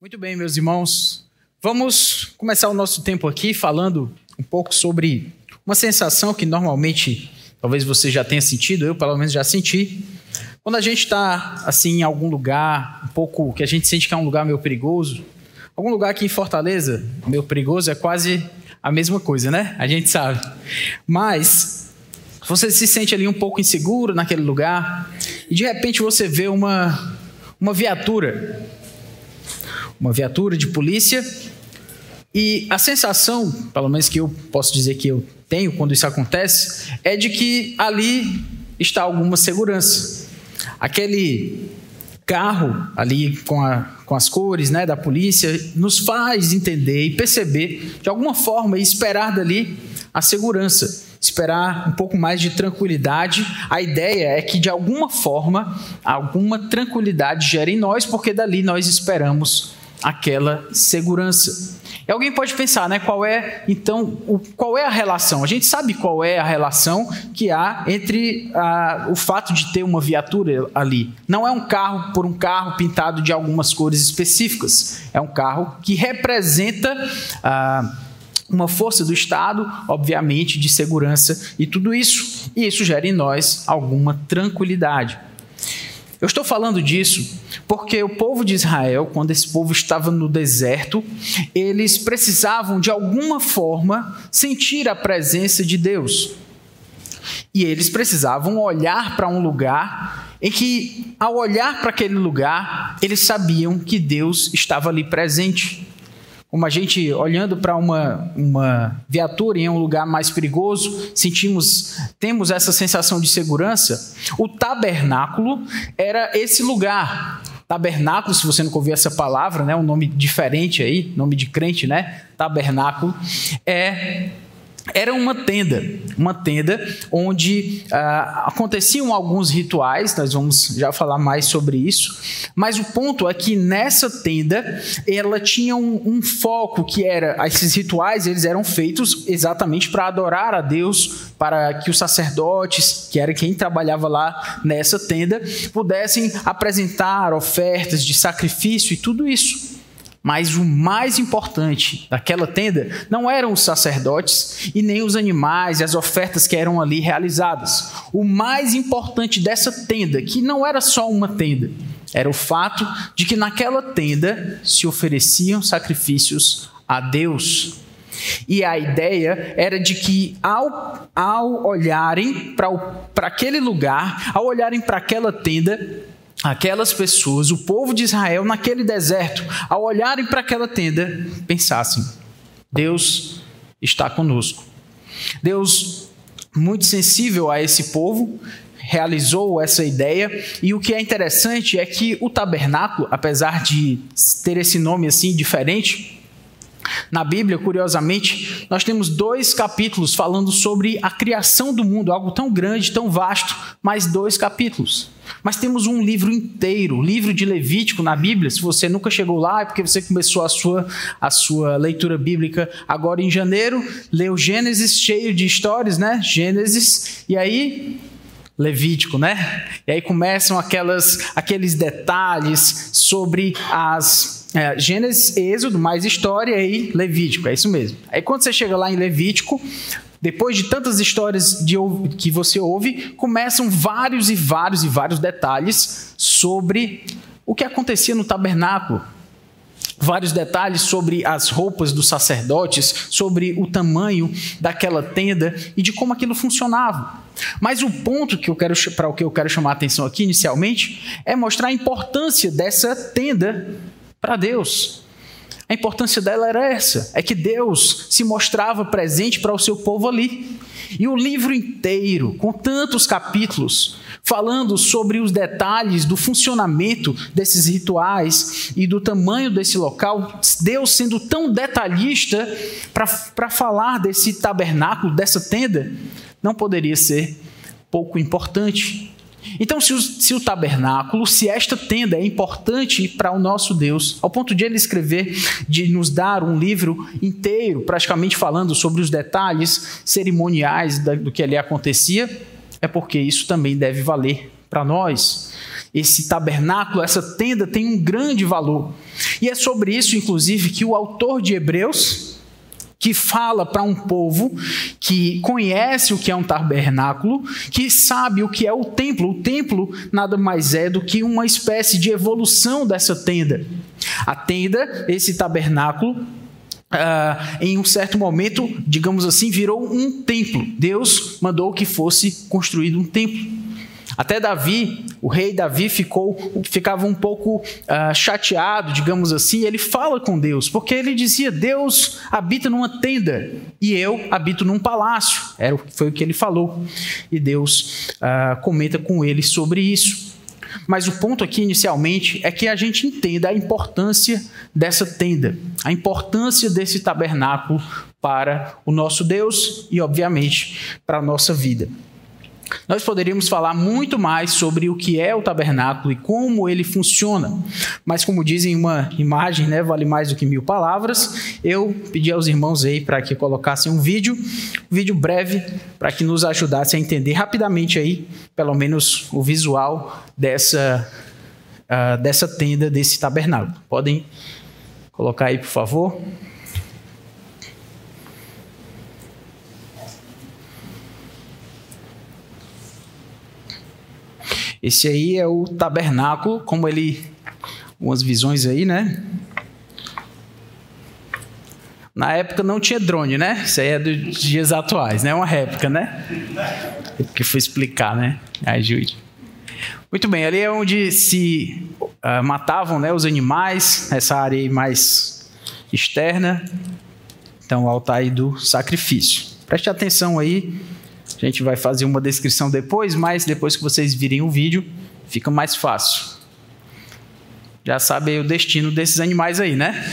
Muito bem, meus irmãos. Vamos começar o nosso tempo aqui falando um pouco sobre uma sensação que normalmente talvez você já tenha sentido, eu pelo menos já senti. Quando a gente está assim em algum lugar, um pouco que a gente sente que é um lugar meio perigoso, algum lugar aqui em Fortaleza, meio perigoso é quase a mesma coisa, né? A gente sabe. Mas você se sente ali um pouco inseguro naquele lugar e de repente você vê uma uma viatura uma viatura de polícia. E a sensação, pelo menos que eu posso dizer que eu tenho quando isso acontece, é de que ali está alguma segurança. Aquele carro ali com, a, com as cores né, da polícia nos faz entender e perceber, de alguma forma, e esperar dali a segurança, esperar um pouco mais de tranquilidade. A ideia é que, de alguma forma, alguma tranquilidade gere em nós, porque dali nós esperamos aquela segurança. E alguém pode pensar, né, qual é então o, qual é a relação? A gente sabe qual é a relação que há entre ah, o fato de ter uma viatura ali. Não é um carro por um carro pintado de algumas cores específicas. É um carro que representa ah, uma força do Estado, obviamente, de segurança e tudo isso. E isso gera em nós alguma tranquilidade. Eu estou falando disso porque o povo de Israel, quando esse povo estava no deserto, eles precisavam de alguma forma sentir a presença de Deus. E eles precisavam olhar para um lugar em que, ao olhar para aquele lugar, eles sabiam que Deus estava ali presente como a gente olhando para uma, uma viatura em um lugar mais perigoso, sentimos, temos essa sensação de segurança. O tabernáculo era esse lugar. Tabernáculo, se você nunca ouviu essa palavra, né, um nome diferente aí, nome de crente, né? Tabernáculo é era uma tenda, uma tenda onde ah, aconteciam alguns rituais, nós vamos já falar mais sobre isso, mas o ponto é que nessa tenda ela tinha um, um foco que era, esses rituais eles eram feitos exatamente para adorar a Deus, para que os sacerdotes, que era quem trabalhava lá nessa tenda, pudessem apresentar ofertas de sacrifício e tudo isso. Mas o mais importante daquela tenda não eram os sacerdotes e nem os animais e as ofertas que eram ali realizadas. O mais importante dessa tenda, que não era só uma tenda, era o fato de que naquela tenda se ofereciam sacrifícios a Deus. E a ideia era de que, ao, ao olharem para aquele lugar, ao olharem para aquela tenda, aquelas pessoas, o povo de Israel, naquele deserto, ao olharem para aquela tenda, pensassem: Deus está conosco. Deus, muito sensível a esse povo, realizou essa ideia. E o que é interessante é que o tabernáculo, apesar de ter esse nome assim diferente, na Bíblia, curiosamente, nós temos dois capítulos falando sobre a criação do mundo, algo tão grande, tão vasto, mais dois capítulos. Mas temos um livro inteiro, livro de Levítico na Bíblia. Se você nunca chegou lá, é porque você começou a sua, a sua leitura bíblica agora em janeiro, leu Gênesis cheio de histórias, né? Gênesis, e aí Levítico, né? E aí começam aquelas, aqueles detalhes sobre as é, Gênesis, Êxodo, mais história e Levítico, é isso mesmo. Aí quando você chega lá em Levítico, depois de tantas histórias de, que você ouve, começam vários e vários e vários detalhes sobre o que acontecia no tabernáculo. Vários detalhes sobre as roupas dos sacerdotes, sobre o tamanho daquela tenda e de como aquilo funcionava. Mas o ponto que eu quero para o que eu quero chamar a atenção aqui inicialmente é mostrar a importância dessa tenda para Deus. A importância dela era essa: é que Deus se mostrava presente para o seu povo ali. E o livro inteiro, com tantos capítulos, falando sobre os detalhes do funcionamento desses rituais e do tamanho desse local, Deus sendo tão detalhista para falar desse tabernáculo, dessa tenda, não poderia ser pouco importante. Então, se o, se o, tabernáculo, se esta tenda é importante para o nosso Deus, ao ponto de ele escrever, de nos dar um livro inteiro, praticamente falando sobre os detalhes cerimoniais do que ali acontecia, é porque isso também deve valer para nós. esse tabernáculo, essa tenda tem um grande valor. E é sobre isso, inclusive, que o autor de Hebreus, que fala para um povo que conhece o que é um tabernáculo, que sabe o que é o templo. O templo nada mais é do que uma espécie de evolução dessa tenda. A tenda, esse tabernáculo, Uh, em um certo momento, digamos assim, virou um templo. Deus mandou que fosse construído um templo. Até Davi, o rei Davi, ficou, ficava um pouco uh, chateado, digamos assim. Ele fala com Deus, porque ele dizia: Deus habita numa tenda e eu habito num palácio. Era, foi o que ele falou. E Deus uh, comenta com ele sobre isso. Mas o ponto aqui inicialmente é que a gente entenda a importância dessa tenda, a importância desse tabernáculo para o nosso Deus e, obviamente, para a nossa vida. Nós poderíamos falar muito mais sobre o que é o tabernáculo e como ele funciona, mas como dizem uma imagem, né, vale mais do que mil palavras. Eu pedi aos irmãos aí para que colocassem um vídeo, um vídeo breve, para que nos ajudasse a entender rapidamente aí, pelo menos o visual dessa uh, dessa tenda, desse tabernáculo. Podem colocar aí, por favor. Esse aí é o tabernáculo, como ele. Umas visões aí, né? Na época não tinha drone, né? Isso aí é dos dias atuais, né? Uma réplica, né? Que foi explicar, né? Ajude. Muito bem, ali é onde se uh, matavam né, os animais, essa área aí mais externa. Então, o altar aí do sacrifício. Preste atenção aí a gente vai fazer uma descrição depois, mas depois que vocês virem o vídeo, fica mais fácil. Já sabem o destino desses animais aí, né?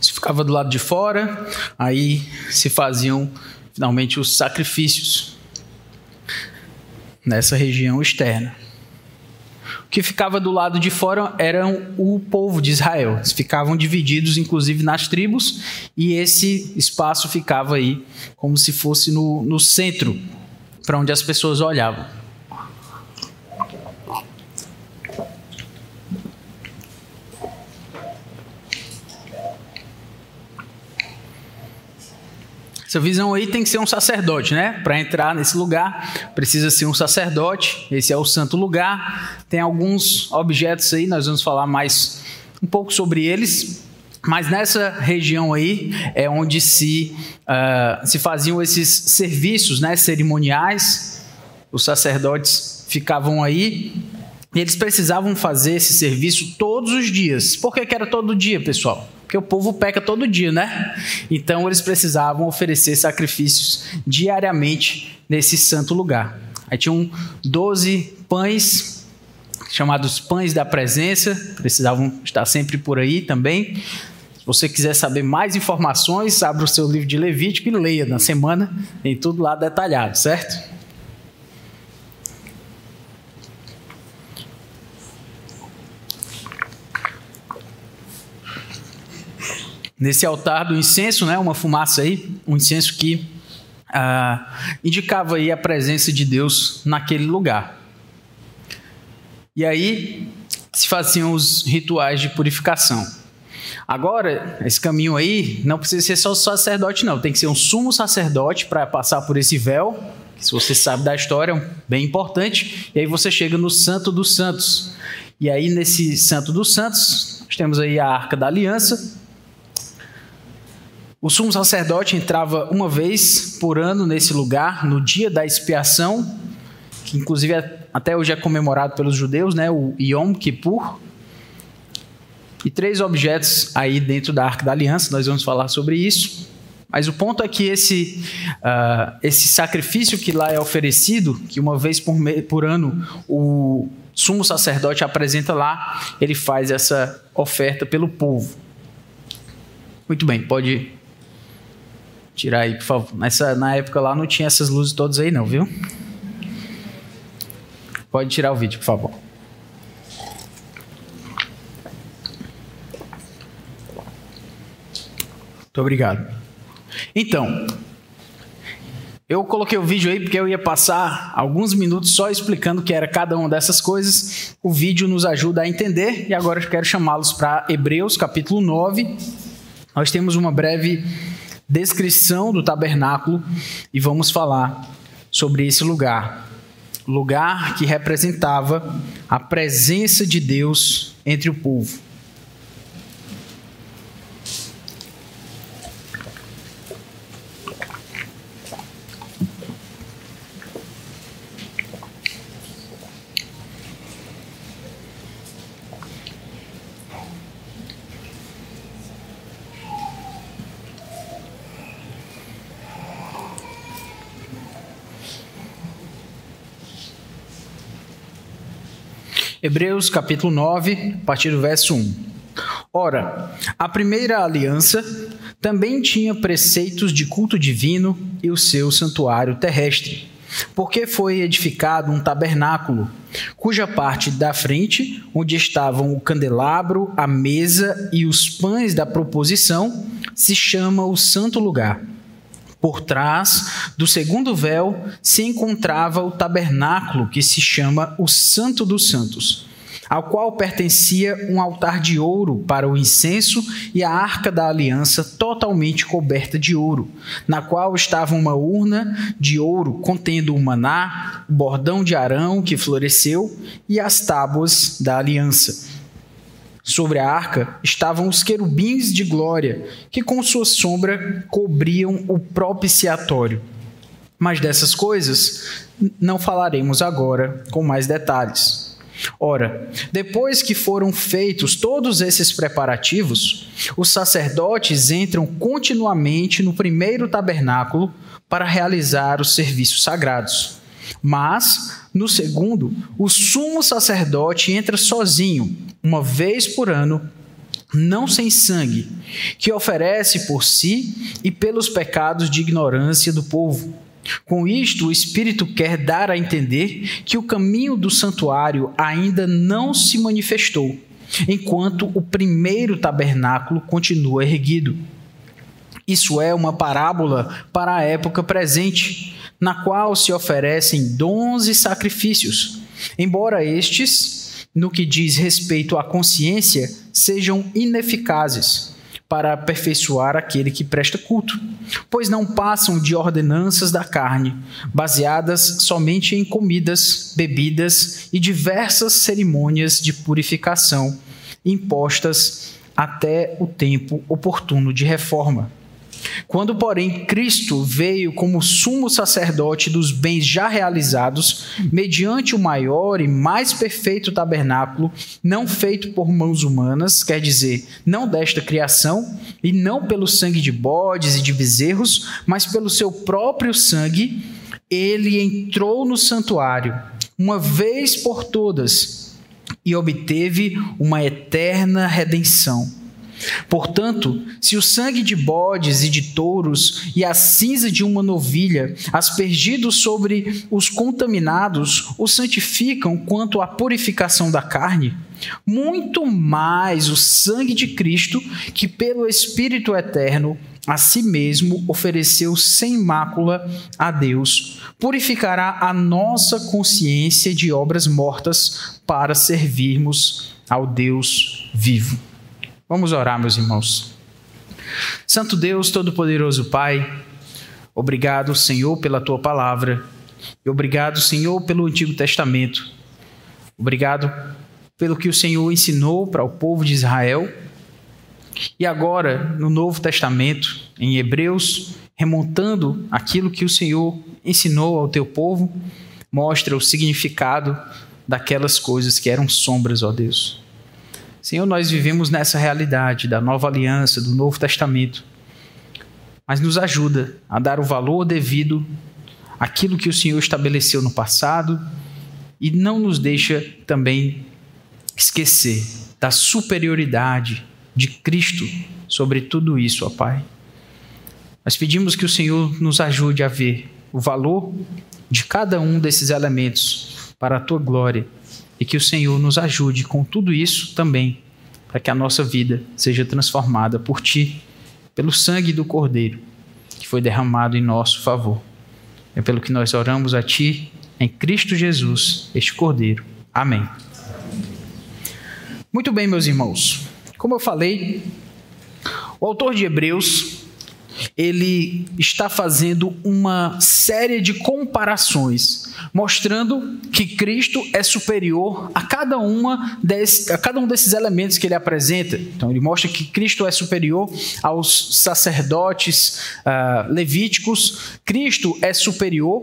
Se ficava do lado de fora, aí se faziam finalmente os sacrifícios nessa região externa que ficava do lado de fora eram o povo de Israel. Eles ficavam divididos, inclusive, nas tribos, e esse espaço ficava aí como se fosse no, no centro, para onde as pessoas olhavam. Essa visão aí tem que ser um sacerdote, né? Para entrar nesse lugar, precisa ser um sacerdote. Esse é o santo lugar. Tem alguns objetos aí, nós vamos falar mais um pouco sobre eles. Mas nessa região aí é onde se, uh, se faziam esses serviços né, cerimoniais. Os sacerdotes ficavam aí e eles precisavam fazer esse serviço todos os dias. Por que, que era todo dia, pessoal? Porque o povo peca todo dia, né? Então eles precisavam oferecer sacrifícios diariamente nesse santo lugar. Aí tinham 12 pães, chamados pães da presença, precisavam estar sempre por aí também. Se você quiser saber mais informações, abra o seu livro de Levítico e leia na semana, tem tudo lá detalhado, certo? Nesse altar do incenso, né, uma fumaça aí, um incenso que ah, indicava aí a presença de Deus naquele lugar. E aí se faziam os rituais de purificação. Agora, esse caminho aí não precisa ser só sacerdote, não. Tem que ser um sumo sacerdote para passar por esse véu, que se você sabe da história, é bem importante. E aí você chega no Santo dos Santos. E aí, nesse Santo dos Santos, nós temos aí a Arca da Aliança, o sumo sacerdote entrava uma vez por ano nesse lugar, no dia da expiação, que inclusive é, até hoje é comemorado pelos judeus, né, o Yom Kippur. E três objetos aí dentro da Arca da Aliança, nós vamos falar sobre isso. Mas o ponto é que esse, uh, esse sacrifício que lá é oferecido, que uma vez por, por ano o sumo sacerdote apresenta lá, ele faz essa oferta pelo povo. Muito bem, pode Tirar aí, por favor. Nessa, na época lá não tinha essas luzes todas aí, não, viu? Pode tirar o vídeo, por favor. Muito obrigado. Então, eu coloquei o vídeo aí porque eu ia passar alguns minutos só explicando o que era cada uma dessas coisas. O vídeo nos ajuda a entender e agora eu quero chamá-los para Hebreus, capítulo 9. Nós temos uma breve descrição do tabernáculo e vamos falar sobre esse lugar. Lugar que representava a presença de Deus entre o povo. Hebreus capítulo 9, a partir do verso 1. Ora, a primeira aliança também tinha preceitos de culto divino e o seu santuário terrestre, porque foi edificado um tabernáculo, cuja parte da frente, onde estavam o candelabro, a mesa e os pães da proposição, se chama o Santo Lugar por trás do segundo véu se encontrava o tabernáculo, que se chama o Santo dos Santos, ao qual pertencia um altar de ouro para o incenso e a arca da aliança totalmente coberta de ouro, na qual estava uma urna de ouro contendo o maná, o bordão de Arão que floresceu e as tábuas da aliança. Sobre a arca estavam os querubins de glória, que com sua sombra cobriam o propiciatório. Mas dessas coisas não falaremos agora com mais detalhes. Ora, depois que foram feitos todos esses preparativos, os sacerdotes entram continuamente no primeiro tabernáculo para realizar os serviços sagrados. Mas, no segundo, o sumo sacerdote entra sozinho, uma vez por ano, não sem sangue, que oferece por si e pelos pecados de ignorância do povo. Com isto, o Espírito quer dar a entender que o caminho do santuário ainda não se manifestou, enquanto o primeiro tabernáculo continua erguido. Isso é uma parábola para a época presente, na qual se oferecem dons e sacrifícios, embora estes, no que diz respeito à consciência, sejam ineficazes para aperfeiçoar aquele que presta culto, pois não passam de ordenanças da carne, baseadas somente em comidas, bebidas e diversas cerimônias de purificação impostas até o tempo oportuno de reforma. Quando, porém, Cristo veio como sumo sacerdote dos bens já realizados, mediante o maior e mais perfeito tabernáculo, não feito por mãos humanas, quer dizer, não desta criação, e não pelo sangue de bodes e de bezerros, mas pelo seu próprio sangue, ele entrou no santuário, uma vez por todas, e obteve uma eterna redenção Portanto, se o sangue de bodes e de touros e a cinza de uma novilha, aspergidos sobre os contaminados, os santificam quanto à purificação da carne, muito mais o sangue de Cristo, que pelo Espírito eterno a si mesmo ofereceu sem mácula a Deus, purificará a nossa consciência de obras mortas para servirmos ao Deus vivo. Vamos orar, meus irmãos. Santo Deus, Todo-Poderoso Pai, obrigado, Senhor, pela tua palavra. E obrigado, Senhor, pelo Antigo Testamento. Obrigado pelo que o Senhor ensinou para o povo de Israel. E agora, no Novo Testamento, em Hebreus, remontando aquilo que o Senhor ensinou ao teu povo, mostra o significado daquelas coisas que eram sombras, ó Deus. Senhor, nós vivemos nessa realidade da nova aliança, do Novo Testamento. Mas nos ajuda a dar o valor devido àquilo que o Senhor estabeleceu no passado e não nos deixa também esquecer da superioridade de Cristo sobre tudo isso, ó Pai. Nós pedimos que o Senhor nos ajude a ver o valor de cada um desses elementos para a tua glória e que o Senhor nos ajude com tudo isso também, para que a nossa vida seja transformada por Ti pelo sangue do Cordeiro, que foi derramado em nosso favor. É pelo que nós oramos a Ti, em Cristo Jesus, este Cordeiro. Amém. Muito bem, meus irmãos. Como eu falei, o autor de Hebreus ele está fazendo uma série de comparações, mostrando que Cristo é superior a cada, uma desse, a cada um desses elementos que ele apresenta. Então, ele mostra que Cristo é superior aos sacerdotes uh, levíticos, Cristo é superior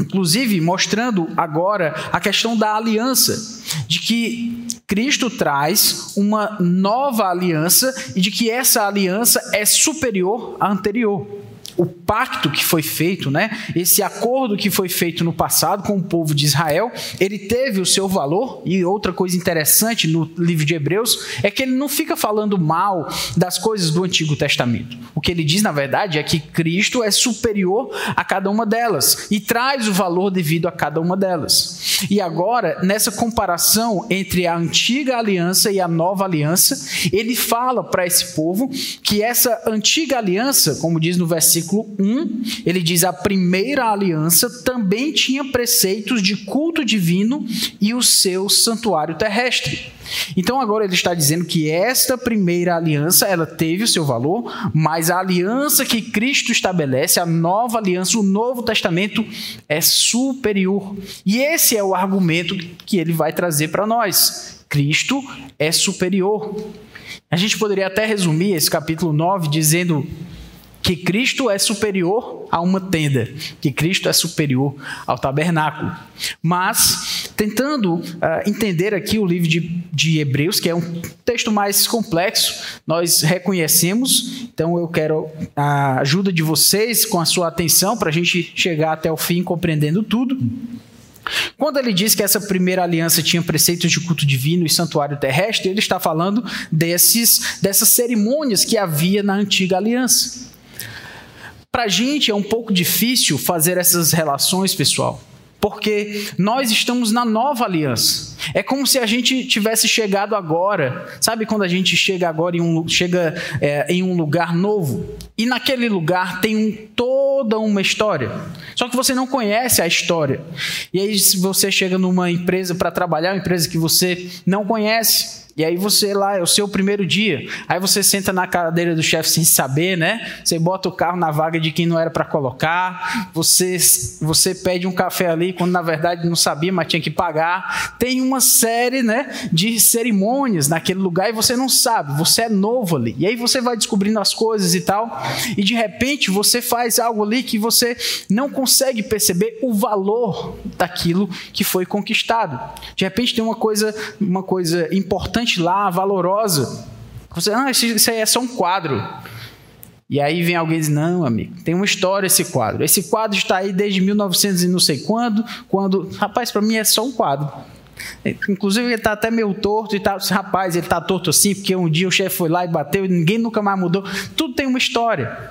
inclusive mostrando agora a questão da aliança, de que Cristo traz uma nova aliança e de que essa aliança é superior à anterior o pacto que foi feito, né? Esse acordo que foi feito no passado com o povo de Israel, ele teve o seu valor. E outra coisa interessante no livro de Hebreus é que ele não fica falando mal das coisas do Antigo Testamento. O que ele diz, na verdade, é que Cristo é superior a cada uma delas e traz o valor devido a cada uma delas. E agora, nessa comparação entre a antiga aliança e a nova aliança, ele fala para esse povo que essa antiga aliança, como diz no versículo versículo 1, ele diz: A primeira aliança também tinha preceitos de culto divino e o seu santuário terrestre. Então agora ele está dizendo que esta primeira aliança, ela teve o seu valor, mas a aliança que Cristo estabelece, a nova aliança, o Novo Testamento é superior. E esse é o argumento que ele vai trazer para nós. Cristo é superior. A gente poderia até resumir esse capítulo 9 dizendo que Cristo é superior a uma tenda, que Cristo é superior ao tabernáculo. Mas, tentando uh, entender aqui o livro de, de Hebreus, que é um texto mais complexo, nós reconhecemos, então eu quero a ajuda de vocês com a sua atenção para a gente chegar até o fim compreendendo tudo. Quando ele diz que essa primeira aliança tinha preceitos de culto divino e santuário terrestre, ele está falando desses, dessas cerimônias que havia na antiga aliança. Para a gente é um pouco difícil fazer essas relações, pessoal, porque nós estamos na nova aliança. É como se a gente tivesse chegado agora. Sabe quando a gente chega agora em um, chega, é, em um lugar novo? E naquele lugar tem um, toda uma história. Só que você não conhece a história. E aí, se você chega numa empresa para trabalhar, uma empresa que você não conhece, e aí você lá, é o seu primeiro dia. Aí você senta na cadeira do chefe sem saber, né? Você bota o carro na vaga de quem não era para colocar. Você, você pede um café ali quando na verdade não sabia, mas tinha que pagar. Tem uma série, né, de cerimônias naquele lugar e você não sabe. Você é novo ali. E aí você vai descobrindo as coisas e tal. E de repente você faz algo ali que você não consegue perceber o valor daquilo que foi conquistado. De repente tem uma coisa, uma coisa importante importante lá, valorosa. Você, ah, isso aí é só um quadro. E aí vem alguém e diz: Não, amigo, tem uma história esse quadro. Esse quadro está aí desde 1900 e não sei quando. quando Rapaz, para mim é só um quadro. Inclusive, ele está até meio torto e tal. Rapaz, ele está torto assim, porque um dia o chefe foi lá e bateu e ninguém nunca mais mudou. Tudo tem uma história.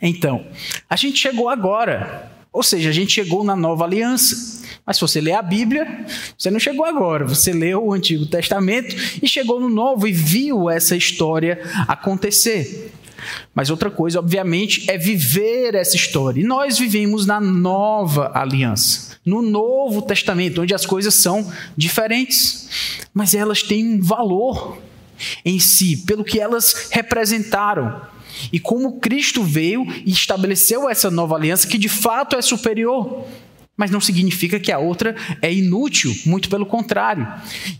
Então, a gente chegou agora. Ou seja, a gente chegou na nova aliança. Mas se você lê a Bíblia, você não chegou agora, você leu o Antigo Testamento e chegou no Novo e viu essa história acontecer. Mas outra coisa, obviamente, é viver essa história. E nós vivemos na nova aliança, no Novo Testamento, onde as coisas são diferentes, mas elas têm um valor em si, pelo que elas representaram. E como Cristo veio e estabeleceu essa nova aliança, que de fato é superior mas não significa que a outra é inútil, muito pelo contrário.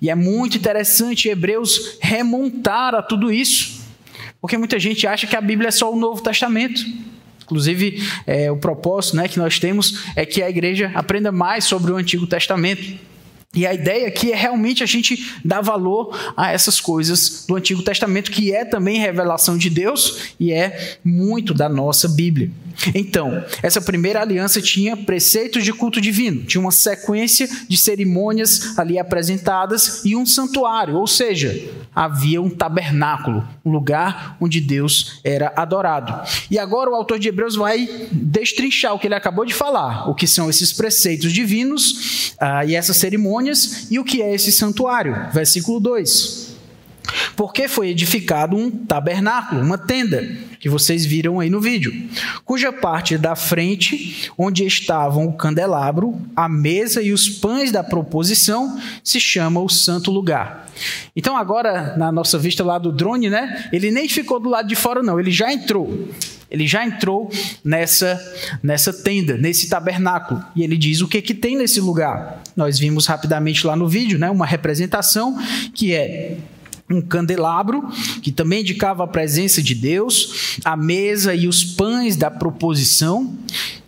E é muito interessante Hebreus remontar a tudo isso, porque muita gente acha que a Bíblia é só o Novo Testamento. Inclusive, é, o propósito né, que nós temos é que a igreja aprenda mais sobre o Antigo Testamento. E a ideia aqui é realmente a gente dar valor a essas coisas do Antigo Testamento, que é também revelação de Deus e é muito da nossa Bíblia. Então, essa primeira aliança tinha preceitos de culto divino, tinha uma sequência de cerimônias ali apresentadas e um santuário, ou seja, havia um tabernáculo, um lugar onde Deus era adorado. E agora o autor de Hebreus vai destrinchar o que ele acabou de falar, o que são esses preceitos divinos uh, e essas cerimônias e o que é esse santuário. Versículo 2. Porque foi edificado um tabernáculo, uma tenda, que vocês viram aí no vídeo, cuja parte da frente, onde estavam o candelabro, a mesa e os pães da proposição, se chama o santo lugar. Então agora, na nossa vista lá do drone, né, ele nem ficou do lado de fora não, ele já entrou. Ele já entrou nessa, nessa tenda, nesse tabernáculo. E ele diz o que, que tem nesse lugar. Nós vimos rapidamente lá no vídeo, né, uma representação que é um candelabro, que também indicava a presença de Deus, a mesa e os pães da proposição.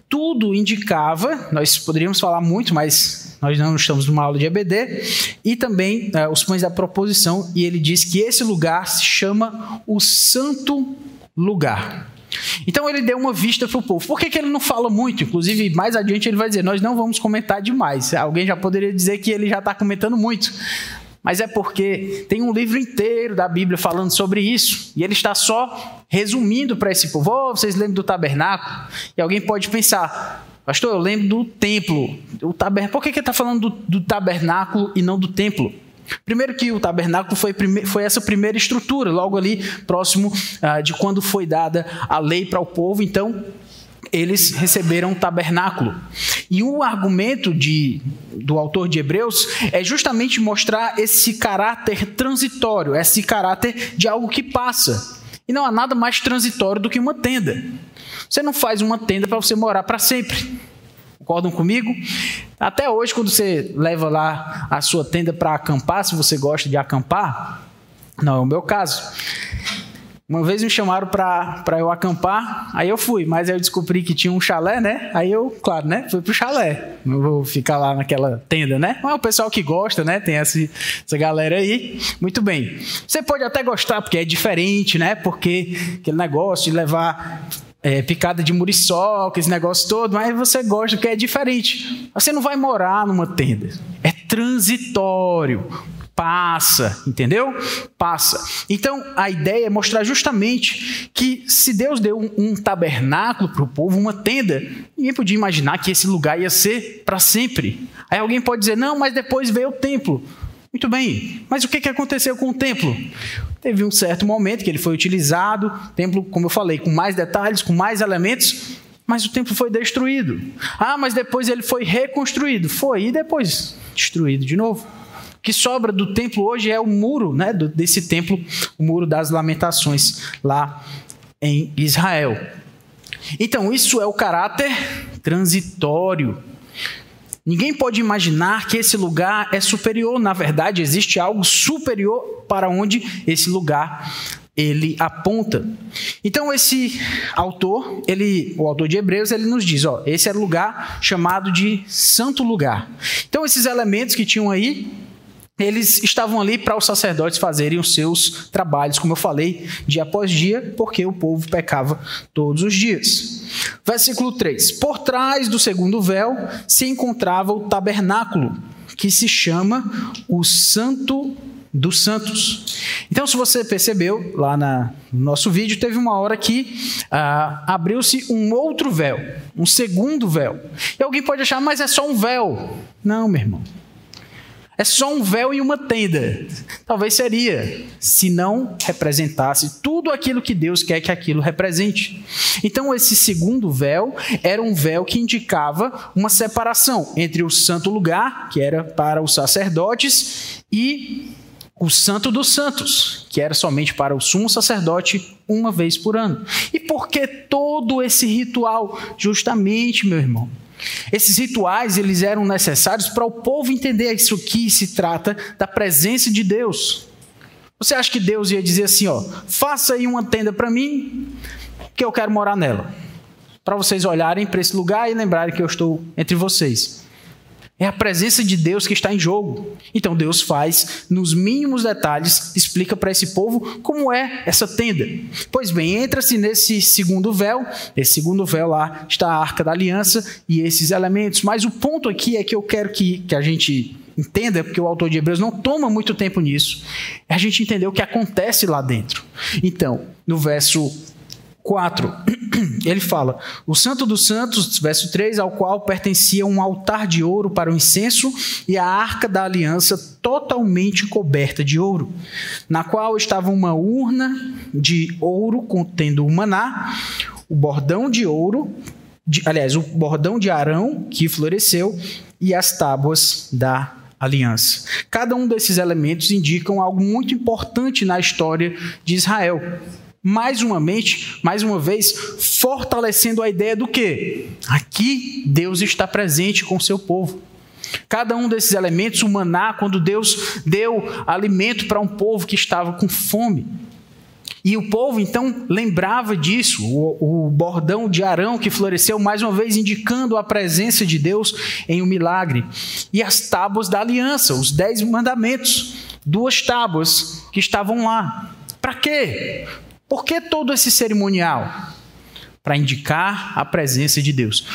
Tudo indicava, nós poderíamos falar muito, mas nós não estamos numa aula de EBD, e também uh, os pães da proposição, e ele diz que esse lugar se chama o Santo Lugar. Então ele deu uma vista para o povo. Por que, que ele não fala muito? Inclusive, mais adiante ele vai dizer: Nós não vamos comentar demais. Alguém já poderia dizer que ele já está comentando muito mas é porque tem um livro inteiro da Bíblia falando sobre isso, e ele está só resumindo para esse povo. Oh, vocês lembram do tabernáculo? E alguém pode pensar, pastor, eu lembro do templo. O taber... Por que, que ele está falando do, do, tabernáculo e não do templo? Primeiro que o tabernáculo foi, prime... foi essa primeira estrutura, logo ali próximo ah, de quando foi dada a lei para o povo. Então, eles receberam um tabernáculo. E o argumento de, do autor de Hebreus é justamente mostrar esse caráter transitório, esse caráter de algo que passa. E não há nada mais transitório do que uma tenda. Você não faz uma tenda para você morar para sempre. Concordam comigo? Até hoje, quando você leva lá a sua tenda para acampar, se você gosta de acampar, não é o meu caso. Uma vez me chamaram para eu acampar, aí eu fui, mas aí eu descobri que tinha um chalé, né? Aí eu, claro, né? Fui pro chalé. Não vou ficar lá naquela tenda, né? Mas é o pessoal que gosta, né? Tem essa, essa galera aí. Muito bem. Você pode até gostar, porque é diferente, né? Porque aquele negócio de levar é, picada de muriçoca, esse negócio todo, mas você gosta porque é diferente. Você não vai morar numa tenda. É transitório passa, entendeu? Passa. Então a ideia é mostrar justamente que se Deus deu um, um tabernáculo para o povo, uma tenda, ninguém podia imaginar que esse lugar ia ser para sempre. Aí alguém pode dizer, não, mas depois veio o templo. Muito bem, mas o que, que aconteceu com o templo? Teve um certo momento que ele foi utilizado, templo, como eu falei, com mais detalhes, com mais elementos, mas o templo foi destruído. Ah, mas depois ele foi reconstruído. Foi, e depois destruído de novo que sobra do templo hoje é o muro né, desse templo, o muro das lamentações lá em Israel. Então, isso é o caráter transitório. Ninguém pode imaginar que esse lugar é superior. Na verdade, existe algo superior para onde esse lugar ele aponta. Então esse autor, ele, o autor de Hebreus, ele nos diz, ó, esse era o lugar chamado de santo lugar. Então esses elementos que tinham aí eles estavam ali para os sacerdotes fazerem os seus trabalhos, como eu falei, dia após dia, porque o povo pecava todos os dias. Versículo 3: Por trás do segundo véu se encontrava o tabernáculo, que se chama o Santo dos Santos. Então, se você percebeu, lá na, no nosso vídeo, teve uma hora que ah, abriu-se um outro véu, um segundo véu. E alguém pode achar, mas é só um véu. Não, meu irmão. É só um véu e uma tenda. Talvez seria, se não representasse tudo aquilo que Deus quer que aquilo represente. Então, esse segundo véu era um véu que indicava uma separação entre o santo lugar, que era para os sacerdotes, e o Santo dos Santos, que era somente para o sumo sacerdote uma vez por ano. E por que todo esse ritual? Justamente, meu irmão, esses rituais eles eram necessários para o povo entender isso que se trata da presença de Deus. Você acha que Deus ia dizer assim, ó, faça aí uma tenda para mim, que eu quero morar nela, para vocês olharem para esse lugar e lembrarem que eu estou entre vocês. É a presença de Deus que está em jogo. Então Deus faz, nos mínimos detalhes, explica para esse povo como é essa tenda. Pois bem, entra-se nesse segundo véu, esse segundo véu lá está a arca da aliança e esses elementos. Mas o ponto aqui é que eu quero que, que a gente entenda, porque o autor de Hebreus não toma muito tempo nisso, é a gente entender o que acontece lá dentro. Então, no verso 4, ele fala: O Santo dos Santos, verso 3, ao qual pertencia um altar de ouro para o incenso e a arca da aliança totalmente coberta de ouro, na qual estava uma urna de ouro contendo o maná, o bordão de ouro, de, aliás, o bordão de Arão que floresceu e as tábuas da aliança. Cada um desses elementos indicam algo muito importante na história de Israel mais uma mente, mais uma vez, fortalecendo a ideia do que aqui Deus está presente com o seu povo. Cada um desses elementos, o maná, quando Deus deu alimento para um povo que estava com fome. E o povo então lembrava disso, o, o, bordão de Arão que floresceu, mais uma vez indicando a presença de Deus em um milagre. E as tábuas da aliança, os dez mandamentos, duas tábuas que estavam lá. Para quê? Por que todo esse cerimonial? Para indicar a presença de Deus.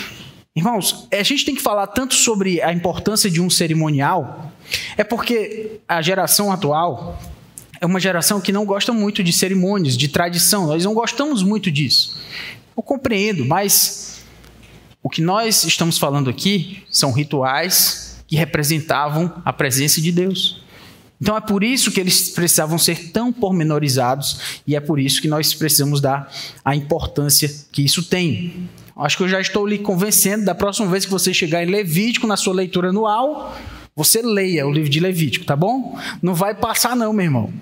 Irmãos, a gente tem que falar tanto sobre a importância de um cerimonial, é porque a geração atual é uma geração que não gosta muito de cerimônias, de tradição, nós não gostamos muito disso. Eu compreendo, mas o que nós estamos falando aqui são rituais que representavam a presença de Deus. Então é por isso que eles precisavam ser tão pormenorizados e é por isso que nós precisamos dar a importância que isso tem. Acho que eu já estou lhe convencendo, da próxima vez que você chegar em Levítico na sua leitura anual, você leia o livro de Levítico, tá bom? Não vai passar não, meu irmão.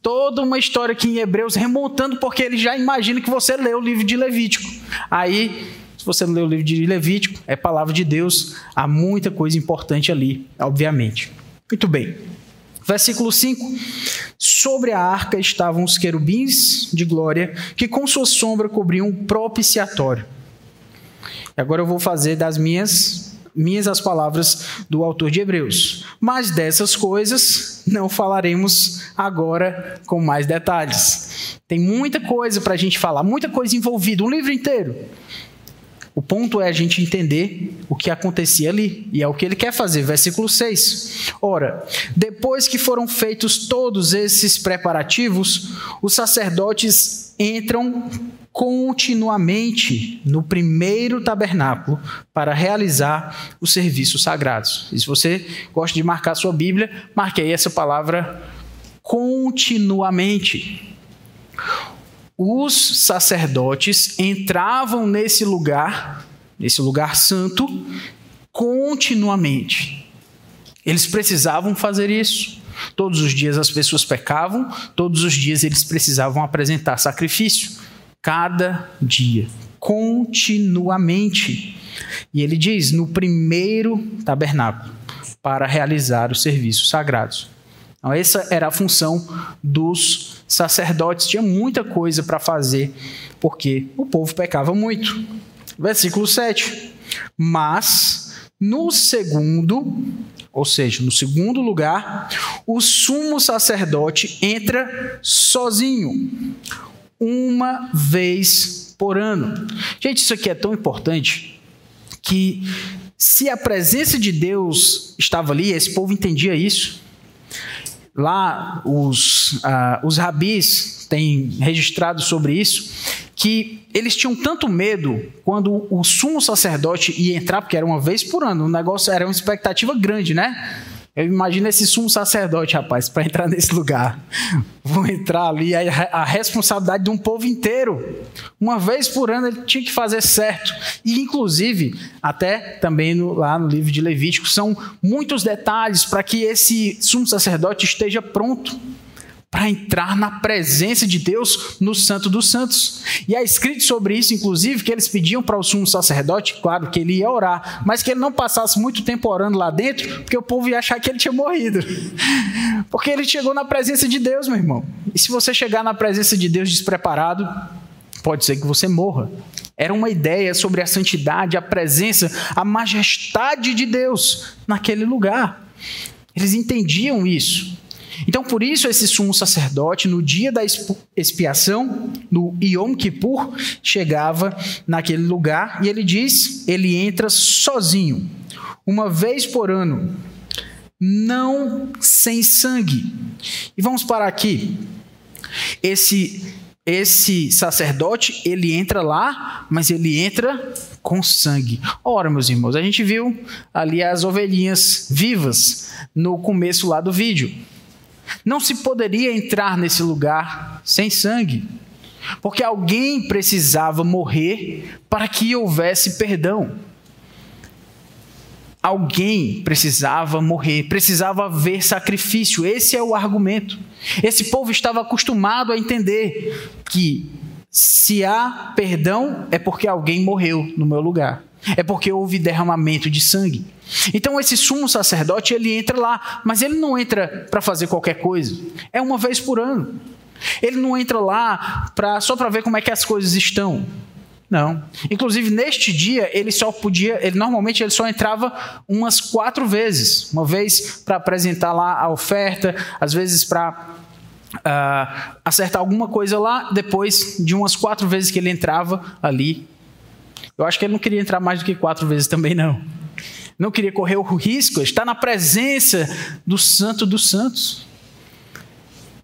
Toda uma história aqui em Hebreus remontando porque ele já imagina que você leu o livro de Levítico. Aí, se você não leu o livro de Levítico, é palavra de Deus, há muita coisa importante ali, obviamente. Muito bem. Versículo 5: Sobre a arca estavam os querubins de glória, que com sua sombra cobriam o propiciatório. E agora eu vou fazer das minhas minhas as palavras do autor de Hebreus. Mas dessas coisas não falaremos agora com mais detalhes. Tem muita coisa para a gente falar, muita coisa envolvida, um livro inteiro. O ponto é a gente entender o que acontecia ali, e é o que ele quer fazer. Versículo 6. Ora, depois que foram feitos todos esses preparativos, os sacerdotes entram continuamente no primeiro tabernáculo para realizar os serviços sagrados. E se você gosta de marcar sua Bíblia, marque aí essa palavra continuamente os sacerdotes entravam nesse lugar, nesse lugar santo, continuamente. Eles precisavam fazer isso. Todos os dias as pessoas pecavam, todos os dias eles precisavam apresentar sacrifício. Cada dia, continuamente. E ele diz: no primeiro tabernáculo, para realizar os serviços sagrados. Então, essa era a função dos sacerdotes. Tinha muita coisa para fazer, porque o povo pecava muito. Versículo 7. Mas no segundo, ou seja, no segundo lugar, o sumo sacerdote entra sozinho, uma vez por ano. Gente, isso aqui é tão importante que se a presença de Deus estava ali, esse povo entendia isso, Lá, os, uh, os rabis têm registrado sobre isso, que eles tinham tanto medo quando o sumo sacerdote ia entrar, porque era uma vez por ano, o negócio era uma expectativa grande, né? Eu imagino esse sumo sacerdote, rapaz, para entrar nesse lugar. Vou entrar ali, a, a, responsabilidade de um povo inteiro. Uma vez por ano ele tinha que fazer certo. E, inclusive, até também no, lá no livro de Levítico, são muitos detalhes para que esse sumo sacerdote esteja pronto para entrar na presença de Deus no Santo dos Santos. E é escrito sobre isso, inclusive, que eles pediam para o sumo sacerdote, claro, que ele ia orar, mas que ele não passasse muito tempo orando lá dentro, porque o povo ia achar que ele tinha morrido. Porque ele chegou na presença de Deus, meu irmão. E se você chegar na presença de Deus despreparado, pode ser que você morra. Era uma ideia sobre a santidade, a presença, a majestade de Deus naquele lugar. Eles entendiam isso. Então, por isso, esse sumo sacerdote, no dia da expiação, no Yom Kippur, chegava naquele lugar e ele diz: ele entra sozinho, uma vez por ano, não sem sangue. E vamos parar aqui. Esse esse sacerdote, ele entra lá, mas ele entra com sangue. Ora, meus irmãos, a gente viu ali as ovelhinhas vivas no começo lá do vídeo. Não se poderia entrar nesse lugar sem sangue, porque alguém precisava morrer para que houvesse perdão. Alguém precisava morrer, precisava haver sacrifício. Esse é o argumento. Esse povo estava acostumado a entender que se há perdão é porque alguém morreu no meu lugar. É porque houve derramamento de sangue. Então esse sumo sacerdote ele entra lá, mas ele não entra para fazer qualquer coisa. É uma vez por ano. Ele não entra lá pra, só para ver como é que as coisas estão. Não. Inclusive, neste dia, ele só podia, ele normalmente ele só entrava umas quatro vezes. Uma vez para apresentar lá a oferta, às vezes para uh, ah, acertar alguma coisa lá, depois de umas quatro vezes que ele entrava ali. Eu acho que ele não queria entrar mais do que quatro vezes também, não. Não queria correr o risco, estar na presença do Santo dos Santos.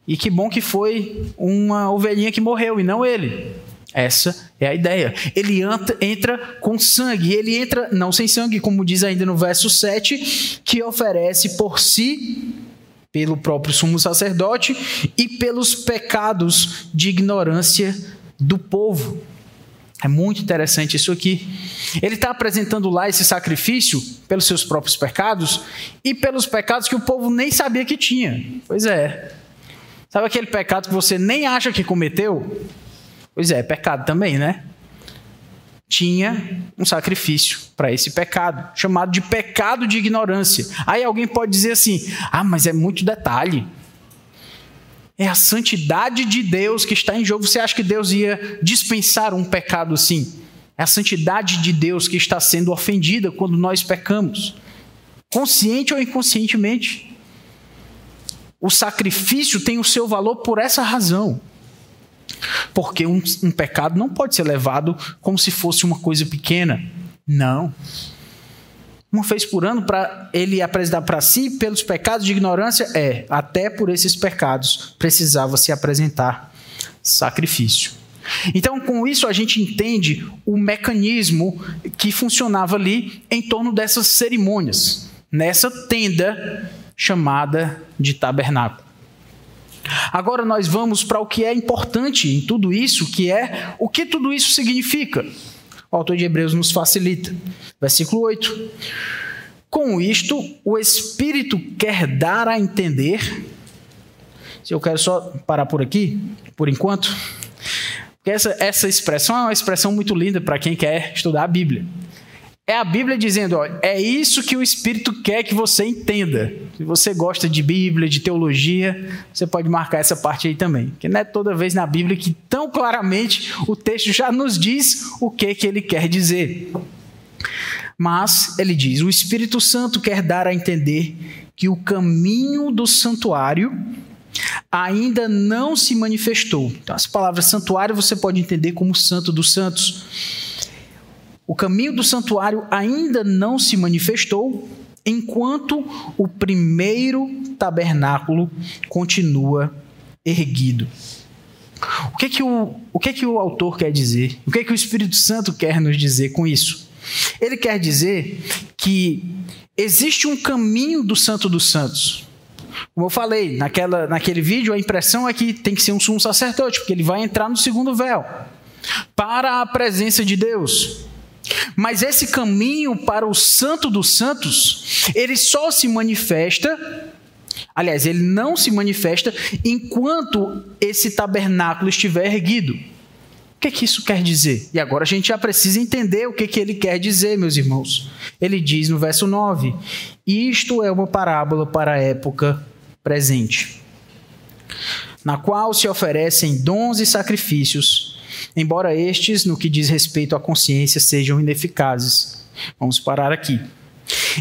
E que bom que foi uma ovelhinha que morreu e não ele. Essa é a ideia. Ele entra com sangue, ele entra não sem sangue, como diz ainda no verso 7, que oferece por si, pelo próprio sumo sacerdote e pelos pecados de ignorância do povo. É muito interessante isso aqui. Ele está apresentando lá esse sacrifício pelos seus próprios pecados e pelos pecados que o povo nem sabia que tinha. Pois é. Sabe aquele pecado que você nem acha que cometeu? Pois é, pecado também, né? Tinha um sacrifício para esse pecado, chamado de pecado de ignorância. Aí alguém pode dizer assim: ah, mas é muito detalhe. É a santidade de Deus que está em jogo. Você acha que Deus ia dispensar um pecado assim? É a santidade de Deus que está sendo ofendida quando nós pecamos, consciente ou inconscientemente. O sacrifício tem o seu valor por essa razão. Porque um, um pecado não pode ser levado como se fosse uma coisa pequena. Não. Uma vez por ano, para ele apresentar para si pelos pecados de ignorância, é, até por esses pecados precisava se apresentar sacrifício. Então, com isso, a gente entende o mecanismo que funcionava ali em torno dessas cerimônias, nessa tenda chamada de tabernáculo. Agora nós vamos para o que é importante em tudo isso, que é o que tudo isso significa. O autor de Hebreus nos facilita. Versículo 8. Com isto, o Espírito quer dar a entender. Se eu quero só parar por aqui, por enquanto, porque essa, essa expressão é uma expressão muito linda para quem quer estudar a Bíblia. É a Bíblia dizendo, ó, é isso que o Espírito quer que você entenda. Se você gosta de Bíblia, de teologia, você pode marcar essa parte aí também. Que não é toda vez na Bíblia que tão claramente o texto já nos diz o que, que ele quer dizer. Mas ele diz: o Espírito Santo quer dar a entender que o caminho do santuário ainda não se manifestou. Então, as palavras santuário você pode entender como santo dos santos o caminho do santuário ainda não se manifestou, enquanto o primeiro tabernáculo continua erguido. O que, é que, o, o que, é que o autor quer dizer? O que, é que o Espírito Santo quer nos dizer com isso? Ele quer dizer que existe um caminho do Santo dos Santos. Como eu falei, naquela, naquele vídeo, a impressão é que tem que ser um sumo sacerdote, porque ele vai entrar no segundo véu para a presença de Deus. Mas esse caminho para o Santo dos Santos, ele só se manifesta, aliás, ele não se manifesta enquanto esse tabernáculo estiver erguido. O que, é que isso quer dizer? E agora a gente já precisa entender o que, que ele quer dizer, meus irmãos. Ele diz no verso 9: Isto é uma parábola para a época presente, na qual se oferecem dons e sacrifícios embora estes, no que diz respeito à consciência, sejam ineficazes. Vamos parar aqui.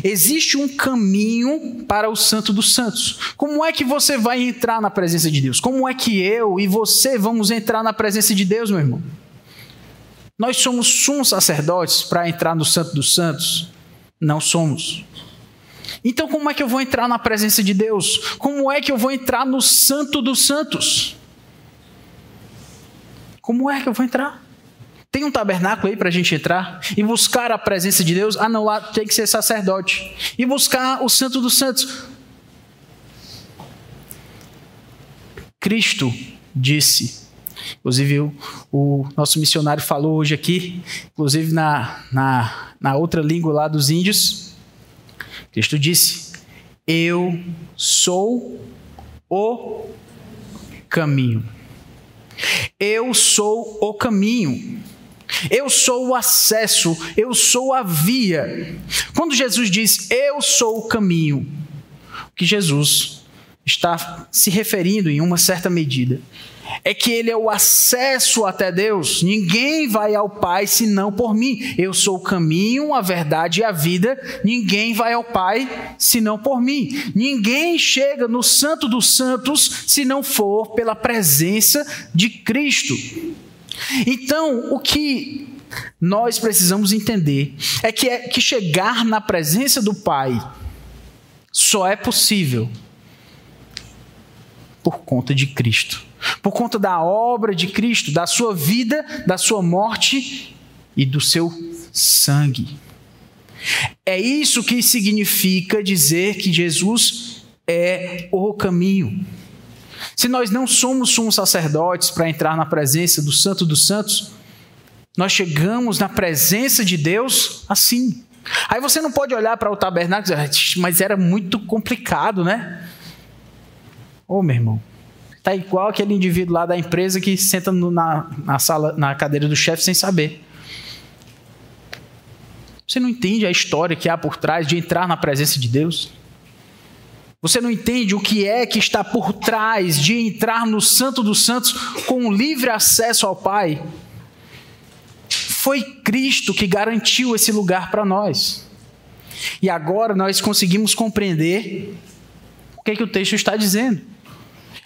Existe um caminho para o Santo dos Santos. Como é que você vai entrar na presença de Deus? Como é que eu e você vamos entrar na presença de Deus, meu irmão? Nós somos sumos sacerdotes para entrar no Santo dos Santos? Não somos. Então, como é que eu vou entrar na presença de Deus? Como é que eu vou entrar no Santo dos Santos? Como é que eu vou entrar? Tem um tabernáculo aí para a gente entrar e buscar a presença de Deus? Ah, não, lá tem que ser sacerdote. E buscar o Santo dos Santos. Cristo disse, inclusive o, nosso missionário falou hoje aqui, inclusive na, na, na outra língua lá dos índios, Cristo disse: Eu sou o caminho. Eu sou o caminho. Eu sou o acesso, eu sou a via. Quando Jesus diz eu sou o caminho, o que Jesus está se referindo em uma certa medida é que ele é o acesso até Deus. Ninguém vai ao Pai senão por mim. Eu sou o caminho, a verdade e a vida. Ninguém vai ao Pai senão por mim. Ninguém chega no Santo dos Santos se não for pela presença de Cristo. Então, o que nós precisamos entender é que, é que chegar na presença do Pai só é possível por conta de Cristo, por conta da obra de Cristo, da sua vida, da sua morte e do seu sangue. É isso que significa dizer que Jesus é o caminho. Se nós não somos sumos sacerdotes para entrar na presença do Santo dos Santos, nós chegamos na presença de Deus assim. Aí você não pode olhar para o tabernáculo e dizer, mas era muito complicado, né? Ô, oh, meu irmão, tá igual aquele indivíduo lá da empresa que senta no, na, na sala, na cadeira do chefe sem saber. Você não entende a história que há por trás de entrar na presença de Deus? Você não entende o que é que está por trás de entrar no Santo dos Santos com livre acesso ao Pai? Foi Cristo que garantiu esse lugar para nós. E agora nós conseguimos compreender o que, é que o texto está dizendo.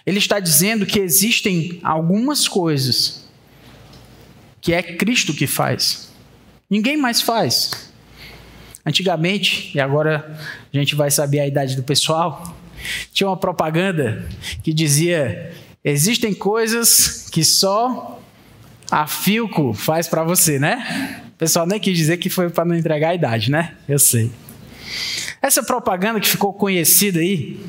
Ele está dizendo que existem algumas coisas que é Cristo que faz. Ninguém mais faz. Antigamente, e agora a gente vai saber a idade do pessoal, tinha uma propaganda que dizia: existem coisas que só a Filco faz para você, né? O pessoal nem quis dizer que foi para não entregar a idade, né? Eu sei. Essa propaganda que ficou conhecida aí,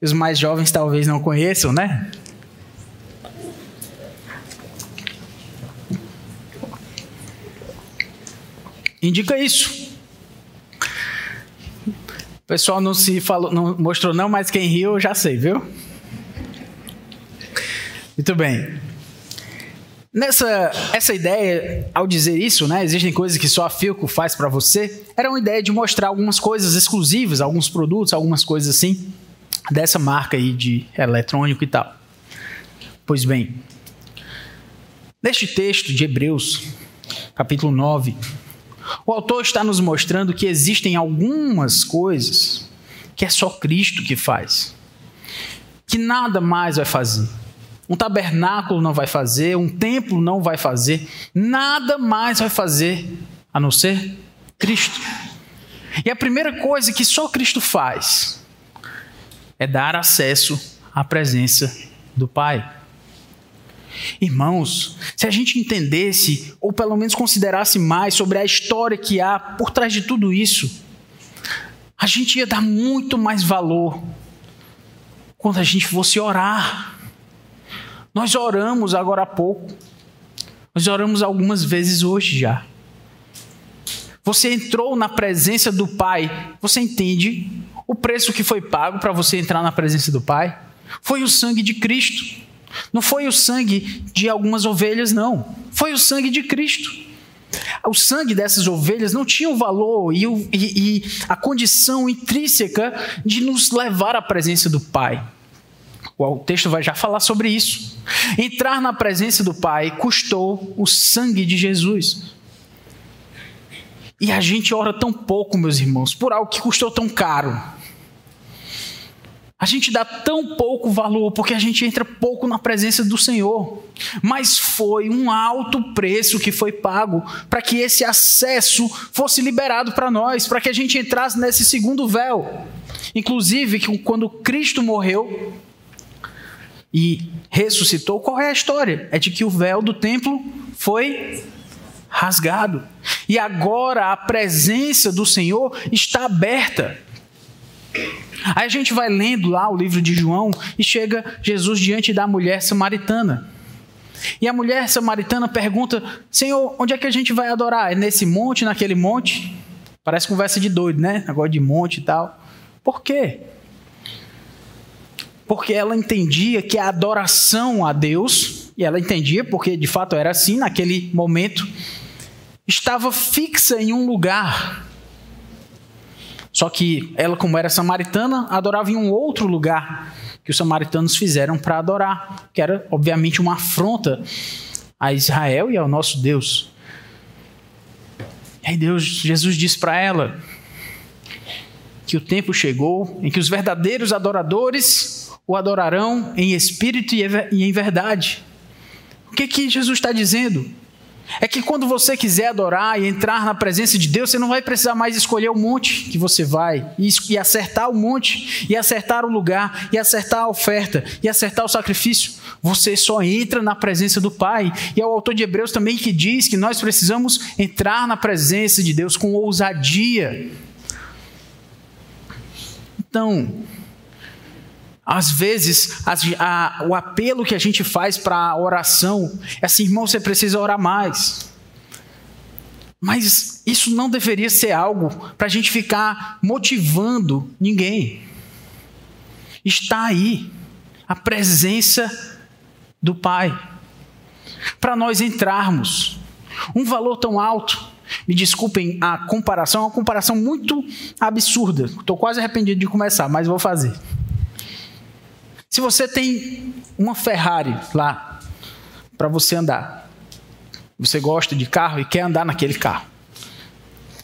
os mais jovens talvez não conheçam, né? Indica isso. O pessoal não se falou, não mostrou não, mas quem riu eu já sei, viu? Muito bem. Nessa essa ideia, ao dizer isso, né, existem coisas que só a Filco faz para você, era uma ideia de mostrar algumas coisas exclusivas, alguns produtos, algumas coisas assim, dessa marca aí de eletrônico e tal. Pois bem, neste texto de Hebreus, capítulo 9, o autor está nos mostrando que existem algumas coisas que é só Cristo que faz, que nada mais vai fazer. Um tabernáculo não vai fazer, um templo não vai fazer, nada mais vai fazer a não ser Cristo. E a primeira coisa que só Cristo faz é dar acesso à presença do Pai. Irmãos, se a gente entendesse, ou pelo menos considerasse mais sobre a história que há por trás de tudo isso, a gente ia dar muito mais valor quando a gente fosse orar. Nós oramos agora há pouco, nós oramos algumas vezes hoje já. Você entrou na presença do Pai, você entende o preço que foi pago para você entrar na presença do Pai? Foi o sangue de Cristo. Não foi o sangue de algumas ovelhas, não. Foi o sangue de Cristo. O sangue dessas ovelhas não tinha o valor e, o, e, e a condição intrínseca de nos levar à presença do Pai. O texto vai já falar sobre isso. Entrar na presença do Pai custou o sangue de Jesus. E a gente ora tão pouco, meus irmãos, por algo que custou tão caro. A gente dá tão pouco valor porque a gente entra pouco na presença do Senhor. Mas foi um alto preço que foi pago para que esse acesso fosse liberado para nós, para que a gente entrasse nesse segundo véu. Inclusive, que quando Cristo morreu, e ressuscitou, qual é a história? É de que o véu do templo foi rasgado. E agora a presença do Senhor está aberta. Aí a gente vai lendo lá o livro de João e chega Jesus diante da mulher samaritana. E a mulher samaritana pergunta: Senhor, onde é que a gente vai adorar? É nesse monte, naquele monte? Parece conversa de doido, né? Agora de monte e tal. Por quê? Porque ela entendia que a adoração a Deus, e ela entendia porque de fato era assim naquele momento, estava fixa em um lugar. Só que ela, como era samaritana, adorava em um outro lugar que os samaritanos fizeram para adorar, que era obviamente uma afronta a Israel e ao nosso Deus. E aí Deus, Jesus disse para ela que o tempo chegou em que os verdadeiros adoradores o adorarão em espírito e em verdade. O que que Jesus está dizendo? É que quando você quiser adorar e entrar na presença de Deus, você não vai precisar mais escolher o monte que você vai, e acertar o monte, e acertar o lugar, e acertar a oferta, e acertar o sacrifício. Você só entra na presença do Pai. E é o autor de Hebreus também que diz que nós precisamos entrar na presença de Deus com ousadia. Então, às vezes, a, o apelo que a gente faz para a oração é assim, irmão, você precisa orar mais. Mas isso não deveria ser algo para a gente ficar motivando ninguém. Está aí a presença do Pai. Para nós entrarmos. Um valor tão alto. Me desculpem a comparação, é uma comparação muito absurda. Estou quase arrependido de começar, mas vou fazer. Se você tem uma Ferrari lá para você andar, você gosta de carro e quer andar naquele carro,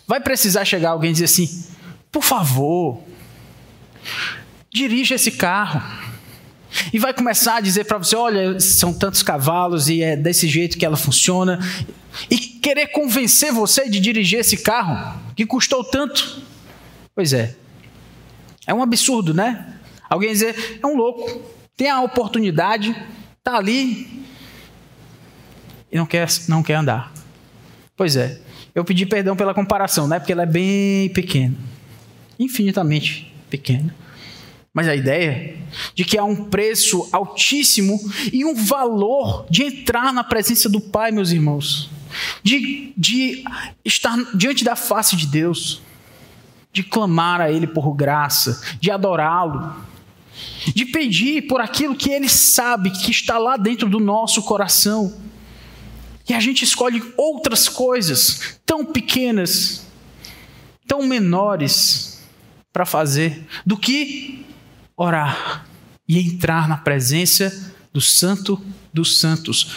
vai precisar chegar alguém e dizer assim: por favor, dirija esse carro. E vai começar a dizer para você: olha, são tantos cavalos e é desse jeito que ela funciona. E querer convencer você de dirigir esse carro que custou tanto. Pois é. É um absurdo, né? Alguém dizer, é um louco, tem a oportunidade, está ali e não quer, não quer andar. Pois é, eu pedi perdão pela comparação, né? Porque ela é bem pequena, infinitamente pequena. Mas a ideia de que há um preço altíssimo e um valor de entrar na presença do Pai, meus irmãos, de, de estar diante da face de Deus, de clamar a Ele por graça, de adorá-lo, de pedir por aquilo que Ele sabe que está lá dentro do nosso coração. E a gente escolhe outras coisas tão pequenas, tão menores para fazer, do que orar e entrar na presença do Santo dos Santos,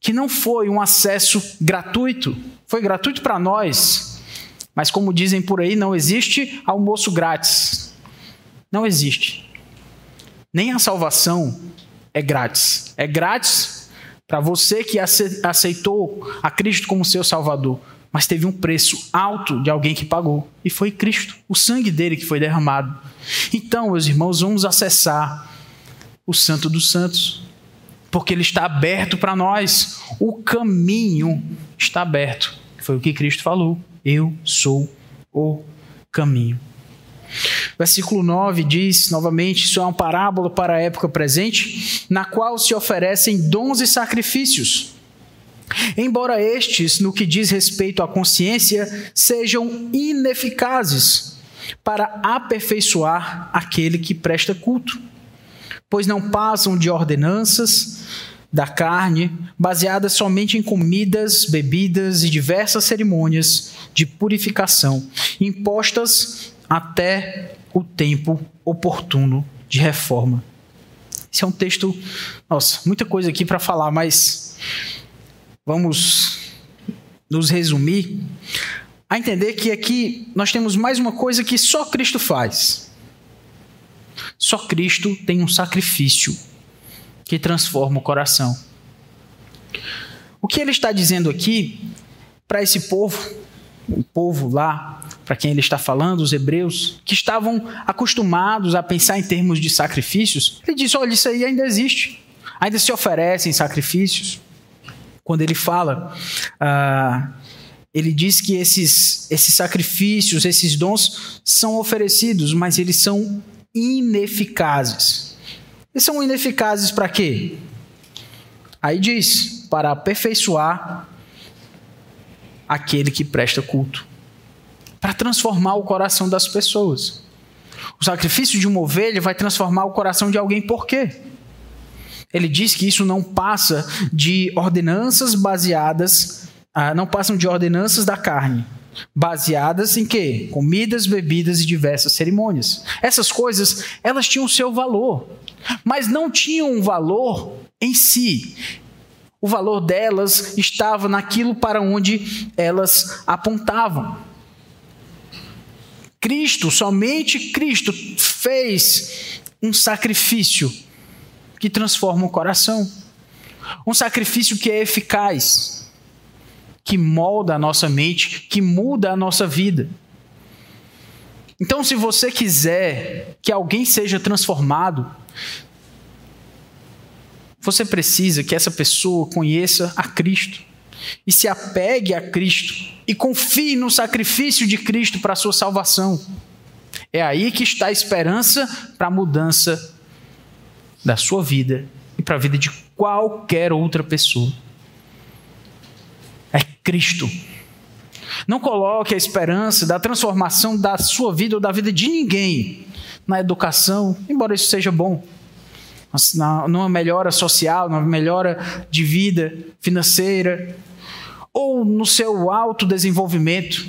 que não foi um acesso gratuito, foi gratuito para nós, mas como dizem por aí, não existe almoço grátis. Não existe. Nem a salvação é grátis. É grátis para você que aceitou a Cristo como seu Salvador, mas teve um preço alto de alguém que pagou, e foi Cristo, o sangue dele que foi derramado. Então, meus irmãos, vamos acessar o Santo dos Santos, porque ele está aberto para nós. O caminho está aberto. Foi o que Cristo falou. Eu sou o caminho. Versículo 9 diz novamente: Isso é uma parábola para a época presente, na qual se oferecem dons e sacrifícios. Embora estes, no que diz respeito à consciência, sejam ineficazes para aperfeiçoar aquele que presta culto, pois não passam de ordenanças da carne, baseadas somente em comidas, bebidas e diversas cerimônias de purificação, impostas até o tempo oportuno de reforma. Esse é um texto, nossa, muita coisa aqui para falar, mas vamos nos resumir a entender que aqui nós temos mais uma coisa que só Cristo faz. Só Cristo tem um sacrifício que transforma o coração. O que ele está dizendo aqui para esse povo, o povo lá para quem ele está falando, os hebreus, que estavam acostumados a pensar em termos de sacrifícios, ele diz: olha, isso aí ainda existe. ainda se oferecem sacrifícios. Quando ele fala, ah, ele diz que esses, esses sacrifícios, esses dons são oferecidos, mas eles são ineficazes. Eles são ineficazes para quê? Aí diz: para aperfeiçoar aquele que presta culto, para transformar o coração das pessoas. O sacrifício de uma ovelha vai transformar o coração de alguém, por quê? Ele diz que isso não passa de ordenanças baseadas, ah, não passam de ordenanças da carne, baseadas em quê? Comidas, bebidas e diversas cerimônias. Essas coisas, elas tinham seu valor, mas não tinham um valor em si. O valor delas estava naquilo para onde elas apontavam. Cristo, somente Cristo fez um sacrifício que transforma o coração. Um sacrifício que é eficaz, que molda a nossa mente, que muda a nossa vida. Então, se você quiser que alguém seja transformado, você precisa que essa pessoa conheça a Cristo e se apegue a Cristo e confie no sacrifício de Cristo para a sua salvação. É aí que está a esperança para a mudança da sua vida e para a vida de qualquer outra pessoa. É Cristo. Não coloque a esperança da transformação da sua vida ou da vida de ninguém na educação, embora isso seja bom numa melhora social, numa melhora de vida financeira, ou no seu autodesenvolvimento,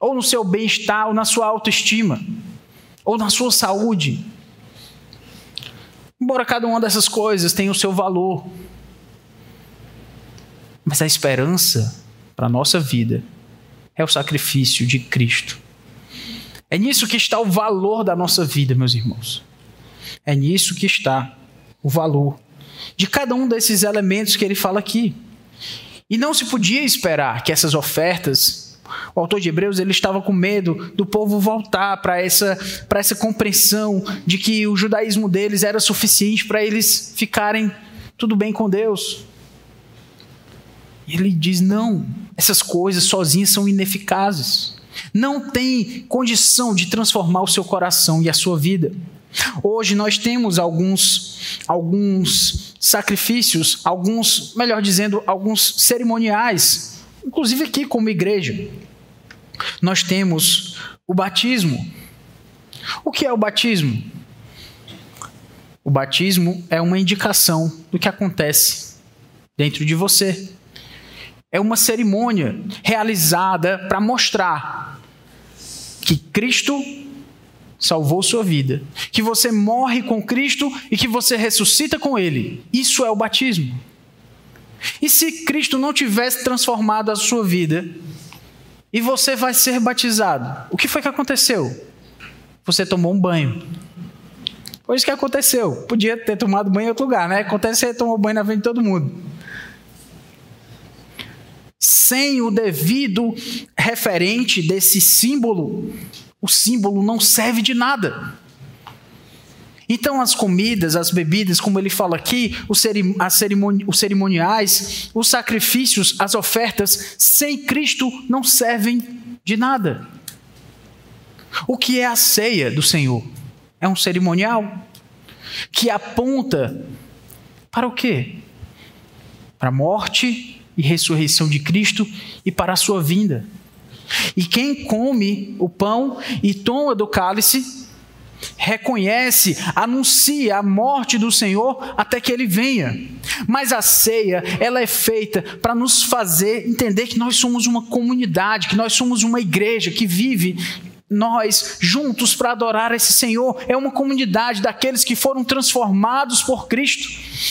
ou no seu bem-estar, ou na sua autoestima, ou na sua saúde. Embora cada uma dessas coisas tenha o seu valor, mas a esperança para a nossa vida é o sacrifício de Cristo. É nisso que está o valor da nossa vida, meus irmãos. É nisso que está o valor de cada um desses elementos que ele fala aqui. E não se podia esperar que essas ofertas, o autor de Hebreus ele estava com medo do povo voltar para essa, essa compreensão de que o judaísmo deles era suficiente para eles ficarem tudo bem com Deus. E ele diz: não, essas coisas sozinhas são ineficazes. Não tem condição de transformar o seu coração e a sua vida. Hoje nós temos alguns, alguns sacrifícios, alguns, melhor dizendo, alguns cerimoniais, inclusive aqui como igreja. Nós temos o batismo. O que é o batismo? O batismo é uma indicação do que acontece dentro de você. É uma cerimônia realizada para mostrar que Cristo salvou sua vida, que você morre com Cristo e que você ressuscita com Ele. Isso é o batismo. E se Cristo não tivesse transformado a sua vida e você vai ser batizado, o que foi que aconteceu? Você tomou um banho. Foi isso que aconteceu. Podia ter tomado banho em outro lugar, né? Acontece que você tomou banho na frente de todo mundo. Sem o devido referente desse símbolo, o símbolo não serve de nada. Então, as comidas, as bebidas, como ele fala aqui, os, cerimoni os cerimoniais, os sacrifícios, as ofertas, sem Cristo não servem de nada. O que é a ceia do Senhor? É um cerimonial que aponta para o quê? Para a morte e ressurreição de Cristo e para a sua vinda. E quem come o pão e toma do cálice, reconhece, anuncia a morte do Senhor até que ele venha. Mas a ceia, ela é feita para nos fazer entender que nós somos uma comunidade, que nós somos uma igreja que vive nós juntos para adorar esse Senhor. É uma comunidade daqueles que foram transformados por Cristo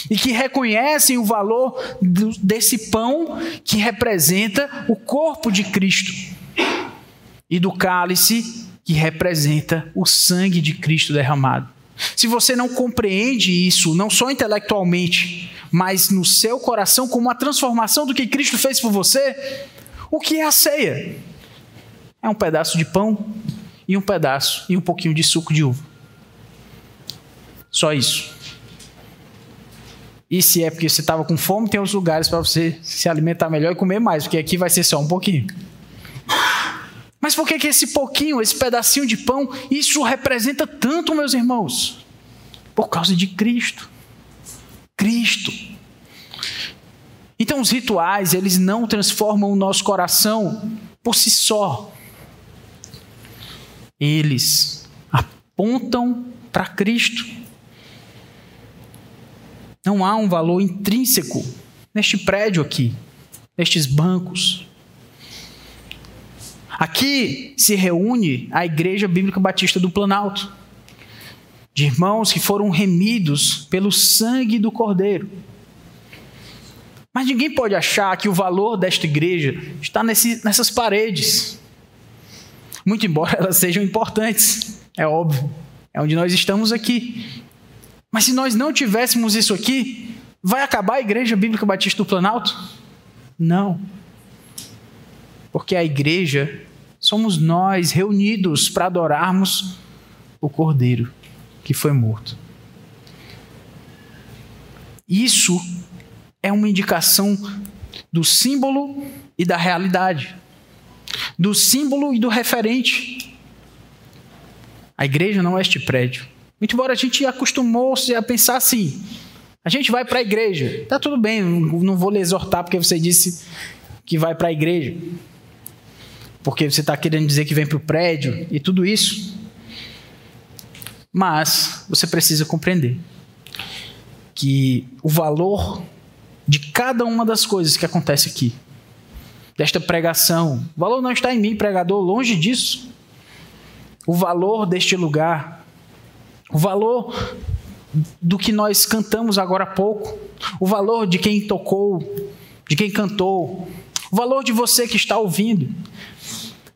e que reconhecem o valor desse pão que representa o corpo de Cristo e do cálice que representa o sangue de Cristo derramado. Se você não compreende isso, não só intelectualmente, mas no seu coração, como a transformação do que Cristo fez por você, o que é a ceia? É um pedaço de pão e um pedaço e um pouquinho de suco de uva. Só isso. E se é porque você estava com fome, tem outros lugares para você se alimentar melhor e comer mais, porque aqui vai ser só um pouquinho. Mas por que, que esse pouquinho, esse pedacinho de pão, isso representa tanto, meus irmãos? Por causa de Cristo. Cristo. Então os rituais, eles não transformam o nosso coração por si só. Eles apontam para Cristo. Não há um valor intrínseco neste prédio aqui, nestes bancos. Aqui se reúne a Igreja Bíblica Batista do Planalto, de irmãos que foram remidos pelo sangue do Cordeiro. Mas ninguém pode achar que o valor desta igreja está nesse, nessas paredes. Muito embora elas sejam importantes, é óbvio. É onde nós estamos aqui. Mas se nós não tivéssemos isso aqui, vai acabar a Igreja Bíblica Batista do Planalto? Não. Porque a igreja somos nós reunidos para adorarmos o Cordeiro que foi morto. Isso é uma indicação do símbolo e da realidade, do símbolo e do referente. A igreja não é este prédio. Muito embora a gente acostumou-se a pensar assim, a gente vai para a igreja, tá tudo bem, não vou lhe exortar porque você disse que vai para a igreja, porque você está querendo dizer que vem para o prédio e tudo isso. Mas você precisa compreender que o valor de cada uma das coisas que acontece aqui, desta pregação, o valor não está em mim, pregador, longe disso. O valor deste lugar, o valor do que nós cantamos agora há pouco, o valor de quem tocou, de quem cantou, o valor de você que está ouvindo.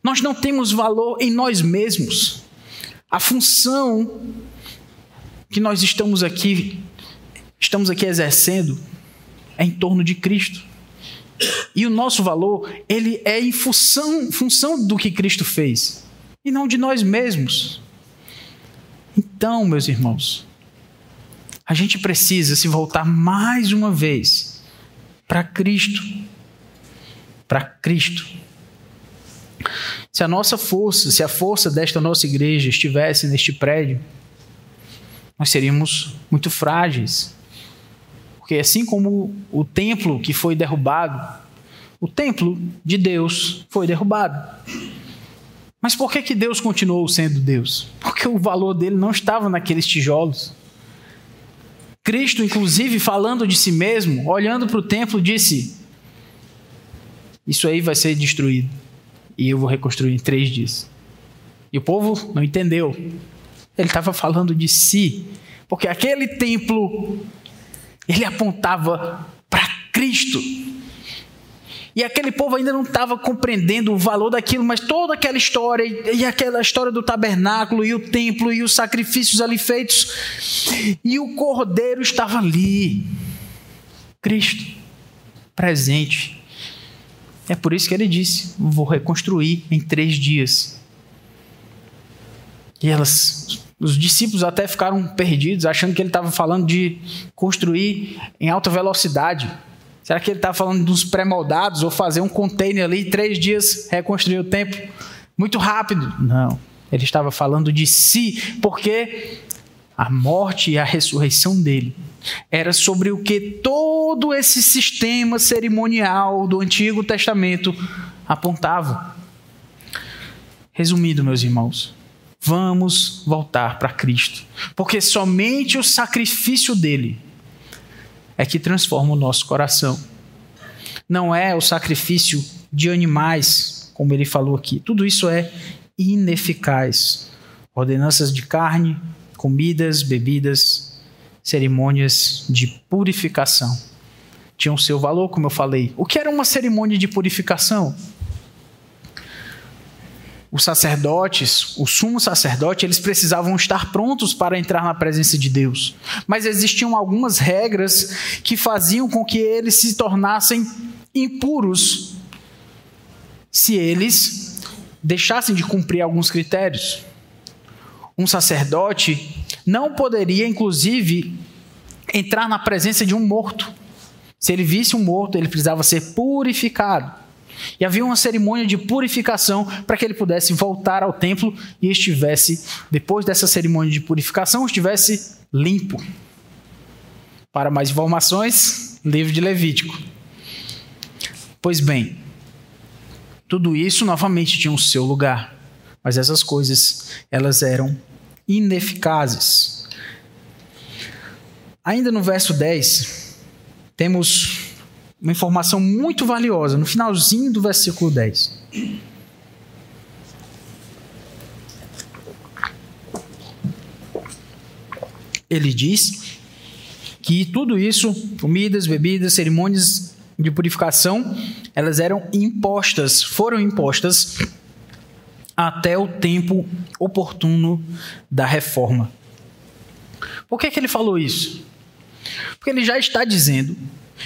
Nós não temos valor em nós mesmos. A função que nós estamos aqui estamos aqui exercendo é em torno de Cristo. E o nosso valor, ele é em função, função do que Cristo fez, e não de nós mesmos. Então, meus irmãos, a gente precisa se voltar mais uma vez para Cristo. Para Cristo. Se a nossa força, se a força desta nossa igreja estivesse neste prédio, nós seríamos muito frágeis. Porque assim como o templo que foi derrubado, o templo de Deus foi derrubado. Mas por que, que Deus continuou sendo Deus? Porque o valor dele não estava naqueles tijolos. Cristo, inclusive, falando de si mesmo, olhando para o templo, disse: Isso aí vai ser destruído. E eu vou reconstruir em três dias. E o povo não entendeu. Ele estava falando de si. Porque aquele templo ele apontava para Cristo. E aquele povo ainda não estava compreendendo o valor daquilo, mas toda aquela história, e aquela história do tabernáculo, e o templo, e os sacrifícios ali feitos, e o cordeiro estava ali. Cristo, presente. É por isso que ele disse: Vou reconstruir em três dias. E elas os discípulos até ficaram perdidos, achando que ele estava falando de construir em alta velocidade. Será que ele estava falando dos pré-moldados ou fazer um container ali três dias reconstruir o templo muito rápido? Não. Ele estava falando de si, porque a morte e a ressurreição dele era sobre o que todo esse sistema cerimonial do Antigo Testamento apontava. Resumindo, meus irmãos, Vamos voltar para Cristo, porque somente o sacrifício dele é que transforma o nosso coração. Não é o sacrifício de animais, como ele falou aqui. Tudo isso é ineficaz. Ordenanças de carne, comidas, bebidas, cerimônias de purificação tinham seu valor, como eu falei. O que era uma cerimônia de purificação? os sacerdotes, o sumo sacerdote, eles precisavam estar prontos para entrar na presença de Deus. Mas existiam algumas regras que faziam com que eles se tornassem impuros se eles deixassem de cumprir alguns critérios. Um sacerdote não poderia, inclusive, entrar na presença de um morto. Se ele visse um morto, ele precisava ser purificado. E havia uma cerimônia de purificação para que ele pudesse voltar ao templo e estivesse, depois dessa cerimônia de purificação, estivesse limpo. Para mais informações, livro de Levítico. Pois bem, tudo isso novamente tinha o seu lugar, mas essas coisas, elas eram ineficazes. Ainda no verso 10, temos uma informação muito valiosa no finalzinho do versículo 10. Ele diz que tudo isso, comidas, bebidas, cerimônias de purificação, elas eram impostas, foram impostas até o tempo oportuno da reforma. Por que, que ele falou isso? Porque ele já está dizendo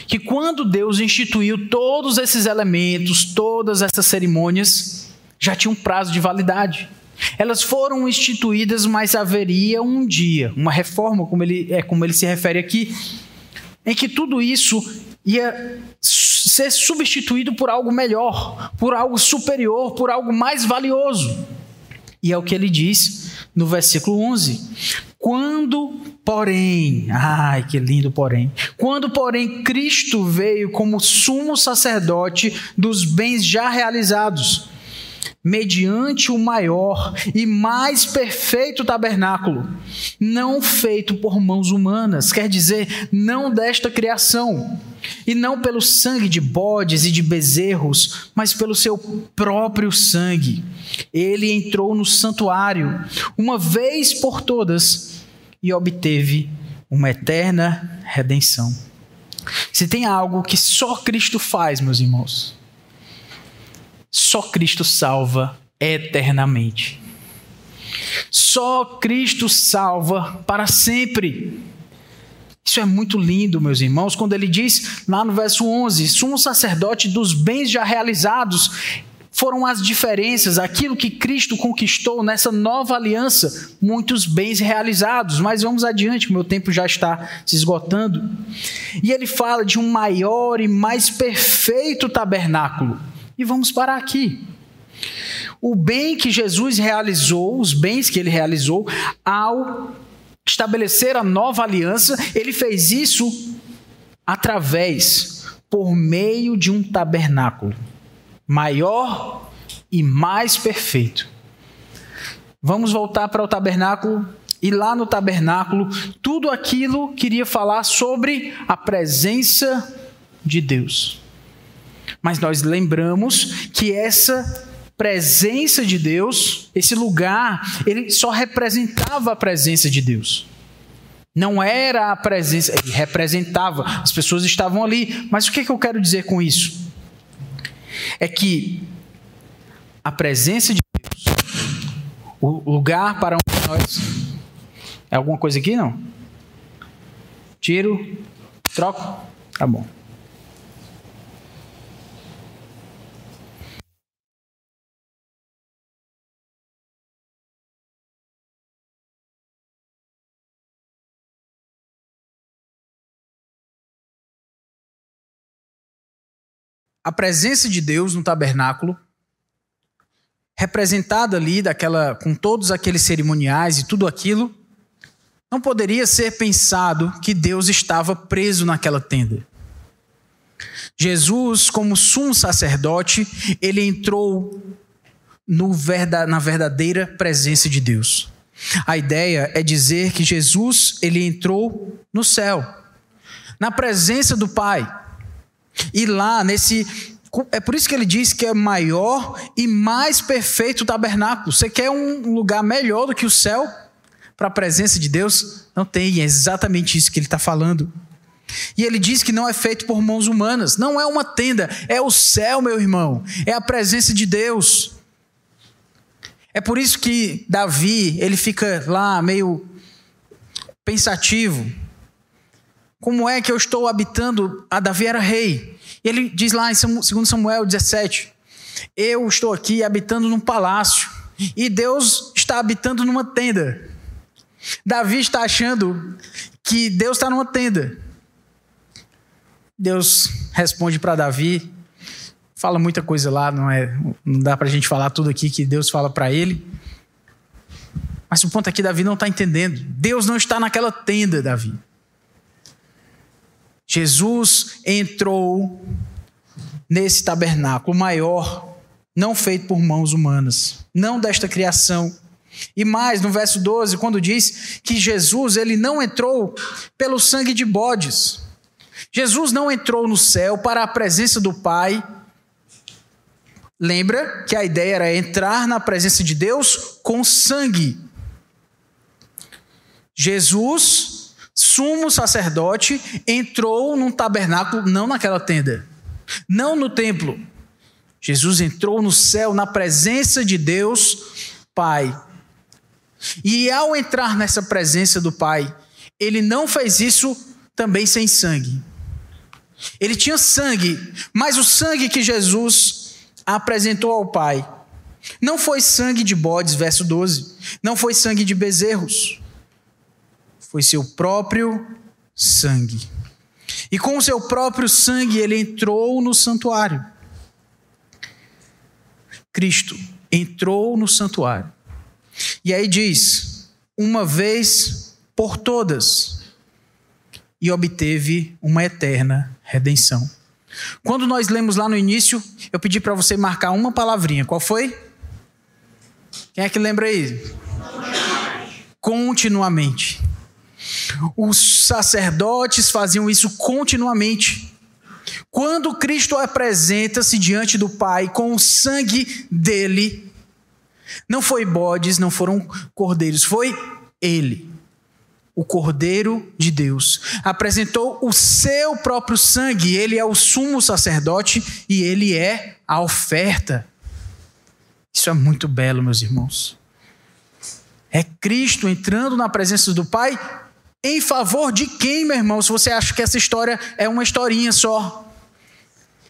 que quando Deus instituiu todos esses elementos, todas essas cerimônias, já tinha um prazo de validade. Elas foram instituídas, mas haveria um dia, uma reforma, como ele, é como ele se refere aqui, em que tudo isso ia ser substituído por algo melhor, por algo superior, por algo mais valioso. E é o que ele diz no versículo 11: quando, porém, ai que lindo, porém, quando, porém, Cristo veio como sumo sacerdote dos bens já realizados, mediante o maior e mais perfeito tabernáculo, não feito por mãos humanas, quer dizer, não desta criação, e não pelo sangue de bodes e de bezerros, mas pelo seu próprio sangue. Ele entrou no santuário, uma vez por todas, e obteve uma eterna redenção. Se tem algo que só Cristo faz, meus irmãos, só Cristo salva eternamente. Só Cristo salva para sempre. Isso é muito lindo, meus irmãos, quando ele diz lá no verso 11: sumo sacerdote dos bens já realizados, foram as diferenças, aquilo que Cristo conquistou nessa nova aliança, muitos bens realizados. Mas vamos adiante, meu tempo já está se esgotando. E ele fala de um maior e mais perfeito tabernáculo. E vamos parar aqui. O bem que Jesus realizou, os bens que ele realizou, ao estabelecer a nova aliança, ele fez isso através, por meio de um tabernáculo maior e mais perfeito. Vamos voltar para o tabernáculo e lá no tabernáculo, tudo aquilo queria falar sobre a presença de Deus. Mas nós lembramos que essa presença de Deus, esse lugar, ele só representava a presença de Deus. Não era a presença, ele representava, as pessoas estavam ali. Mas o que, é que eu quero dizer com isso? é que a presença de Deus, o lugar para onde nós. É alguma coisa aqui, não? Tiro, troco? Tá bom. A presença de Deus no tabernáculo, representada ali daquela com todos aqueles cerimoniais e tudo aquilo, não poderia ser pensado que Deus estava preso naquela tenda. Jesus, como sumo sacerdote, ele entrou verda, na verdadeira presença de Deus. A ideia é dizer que Jesus ele entrou no céu, na presença do Pai. E lá, nesse. É por isso que ele diz que é maior e mais perfeito o tabernáculo. Você quer um lugar melhor do que o céu para a presença de Deus? Não tem, é exatamente isso que ele está falando. E ele diz que não é feito por mãos humanas. Não é uma tenda, é o céu, meu irmão. É a presença de Deus. É por isso que Davi, ele fica lá meio pensativo. Como é que eu estou habitando? A Davi era rei. E ele diz lá em 2 Samuel 17: Eu estou aqui habitando num palácio e Deus está habitando numa tenda. Davi está achando que que Deus está numa tenda. Deus responde para Davi, fala muita coisa lá, não é, não dá para a gente falar tudo aqui que Deus fala para ele. Mas o ponto aqui, Davi não está entendendo. Deus não está naquela tenda, Davi. Jesus entrou nesse tabernáculo maior, não feito por mãos humanas, não desta criação. E mais, no verso 12, quando diz que Jesus ele não entrou pelo sangue de bodes. Jesus não entrou no céu para a presença do Pai. Lembra que a ideia era entrar na presença de Deus com sangue. Jesus, sumo sacerdote, entrou num tabernáculo, não naquela tenda, não no templo. Jesus entrou no céu, na presença de Deus Pai. E ao entrar nessa presença do Pai, ele não fez isso também sem sangue. Ele tinha sangue, mas o sangue que Jesus apresentou ao Pai não foi sangue de bodes, verso 12, não foi sangue de bezerros, foi seu próprio sangue. E com seu próprio sangue ele entrou no santuário. Cristo entrou no santuário. E aí diz: uma vez por todas, e obteve uma eterna redenção. Quando nós lemos lá no início, eu pedi para você marcar uma palavrinha. Qual foi? Quem é que lembra aí? Continuamente. Os sacerdotes faziam isso continuamente. Quando Cristo apresenta-se diante do Pai com o sangue dele, não foi bodes, não foram cordeiros, foi ele, o Cordeiro de Deus. Apresentou o seu próprio sangue, ele é o sumo sacerdote e ele é a oferta. Isso é muito belo, meus irmãos. É Cristo entrando na presença do Pai em favor de quem, meu irmão? Se você acha que essa história é uma historinha só.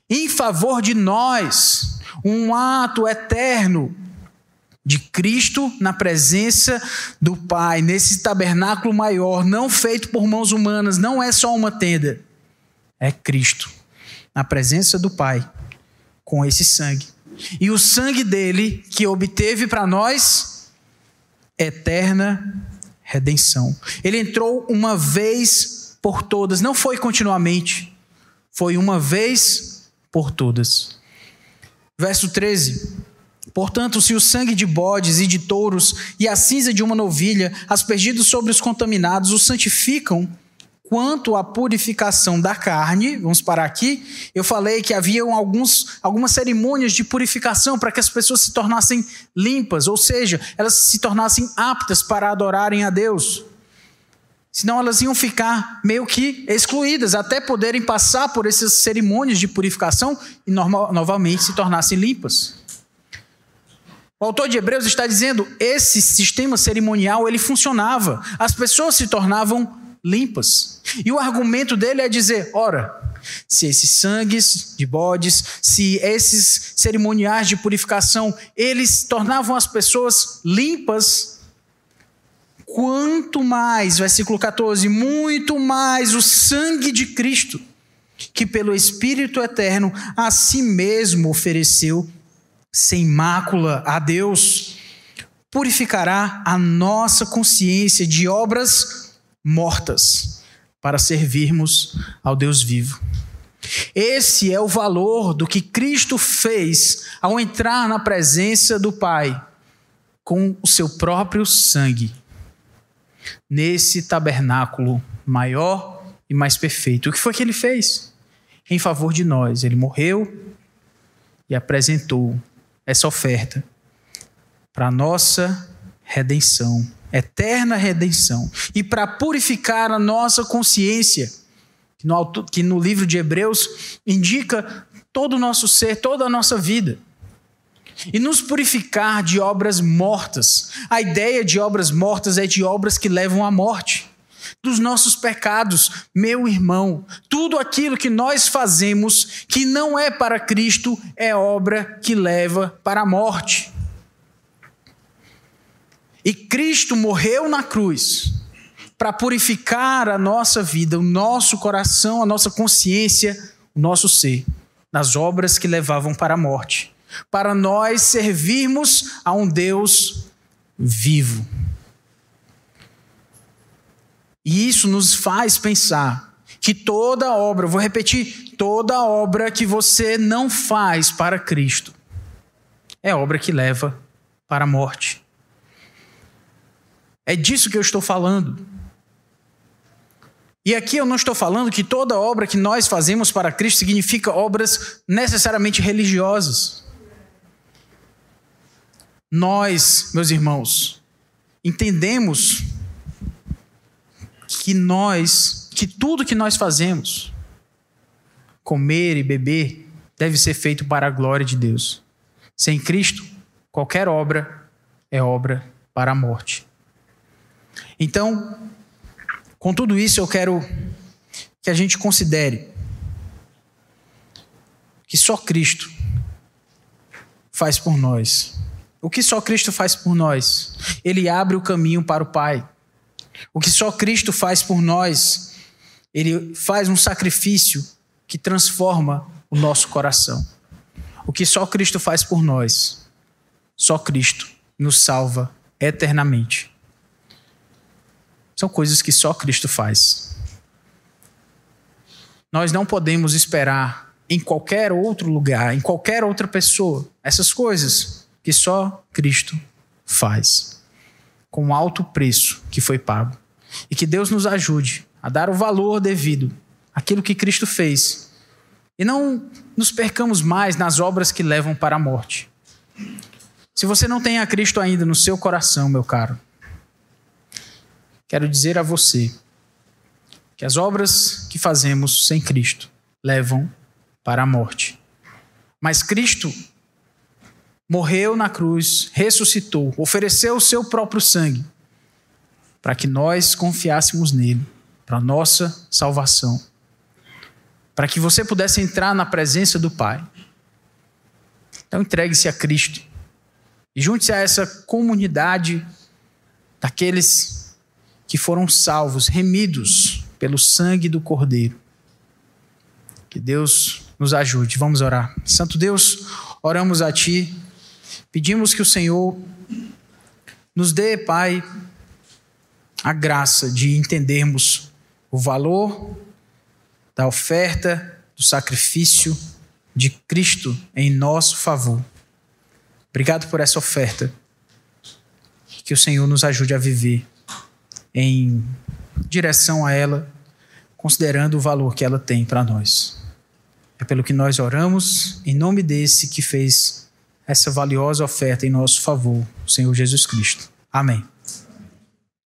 Em favor de nós. Um ato eterno de Cristo na presença do Pai, nesse tabernáculo maior, não feito por mãos humanas, não é só uma tenda. É Cristo na presença do Pai com esse sangue. E o sangue dele que obteve para nós eterna redenção. Ele entrou uma vez por todas, não foi continuamente, foi uma vez por todas. Verso 13. Portanto, se o sangue de bodes e de touros e a cinza de uma novilha, aspergidos sobre os contaminados, os santificam, quanto à purificação da carne, vamos parar aqui, eu falei que havia alguns, algumas cerimônias de purificação para que as pessoas se tornassem limpas, ou seja, elas se tornassem aptas para adorarem a Deus. Senão elas iam ficar meio que excluídas, até poderem passar por essas cerimônias de purificação e normal, novamente se tornassem limpas. O autor de Hebreus está dizendo, esse sistema cerimonial ele funcionava, as pessoas se tornavam limpas. E o argumento dele é dizer: ora, se esses sangues de bodes, se esses cerimoniais de purificação, eles tornavam as pessoas limpas, quanto mais, versículo 14, muito mais o sangue de Cristo, que pelo Espírito eterno a si mesmo ofereceu sem mácula a Deus, purificará a nossa consciência de obras mortas para servirmos ao Deus vivo. Esse é o valor do que Cristo fez ao entrar na presença do Pai com o seu próprio sangue nesse tabernáculo maior e mais perfeito. O que foi que ele fez? Em favor de nós, ele morreu e apresentou essa oferta para nossa redenção eterna redenção e para purificar a nossa consciência, que no, livro de Hebreus indica todo o nosso ser, toda a nossa vida. E nos purificar de obras mortas. A ideia de obras mortas é de obras que levam à morte. Dos nossos pecados, meu irmão, tudo aquilo que nós fazemos que não é para Cristo é obra que leva para a morte. E Cristo morreu na cruz para purificar a nossa vida, o nosso coração, a nossa consciência, o nosso ser, nas obras que levavam para a morte, para nós servirmos a um Deus vivo. E isso nos faz pensar que toda obra, vou repetir, toda obra que você não faz para Cristo é obra que leva para a morte. É disso que eu estou falando. E aqui eu não estou falando que toda obra que nós fazemos para Cristo significa obras necessariamente religiosas. Nós, meus irmãos, entendemos que nós, que tudo que nós fazemos, comer e beber, deve ser feito para a glória de Deus. Sem Cristo, qualquer obra é obra para a morte. Então, com tudo isso, eu quero que a gente considere que só Cristo faz por nós. O que só Cristo faz por nós? Ele abre o caminho para o Pai. O que só Cristo faz por nós? Ele faz um sacrifício que transforma o nosso coração. O que só Cristo faz por nós? Só Cristo nos salva eternamente. São coisas que só Cristo faz. Nós não podemos esperar em qualquer outro lugar, em qualquer outra pessoa, essas coisas que só Cristo faz, com alto preço que foi pago. E que Deus nos ajude a dar o valor devido àquilo que Cristo fez. E não nos percamos mais nas obras que levam para a morte. Se você não tem a Cristo ainda no seu coração, meu caro, quero dizer a você que as obras que fazemos sem Cristo levam para a morte. Mas Cristo morreu na cruz, ressuscitou, ofereceu o seu próprio sangue para que nós confiássemos nele, para nossa salvação, para que você pudesse entrar na presença do Pai. Então entregue-se a Cristo e junte-se a essa comunidade daqueles que foram salvos, remidos pelo sangue do Cordeiro. Que Deus nos ajude. Vamos orar. Santo Deus, oramos a Ti, pedimos que o Senhor nos dê, Pai, a graça de entendermos o valor da oferta, do sacrifício de Cristo em nosso favor. Obrigado por essa oferta. Que o Senhor nos ajude a viver em direção a ela, considerando o valor que ela tem para nós. É pelo que nós oramos, em nome desse que fez essa valiosa oferta em nosso favor, Senhor Jesus Cristo. Amém.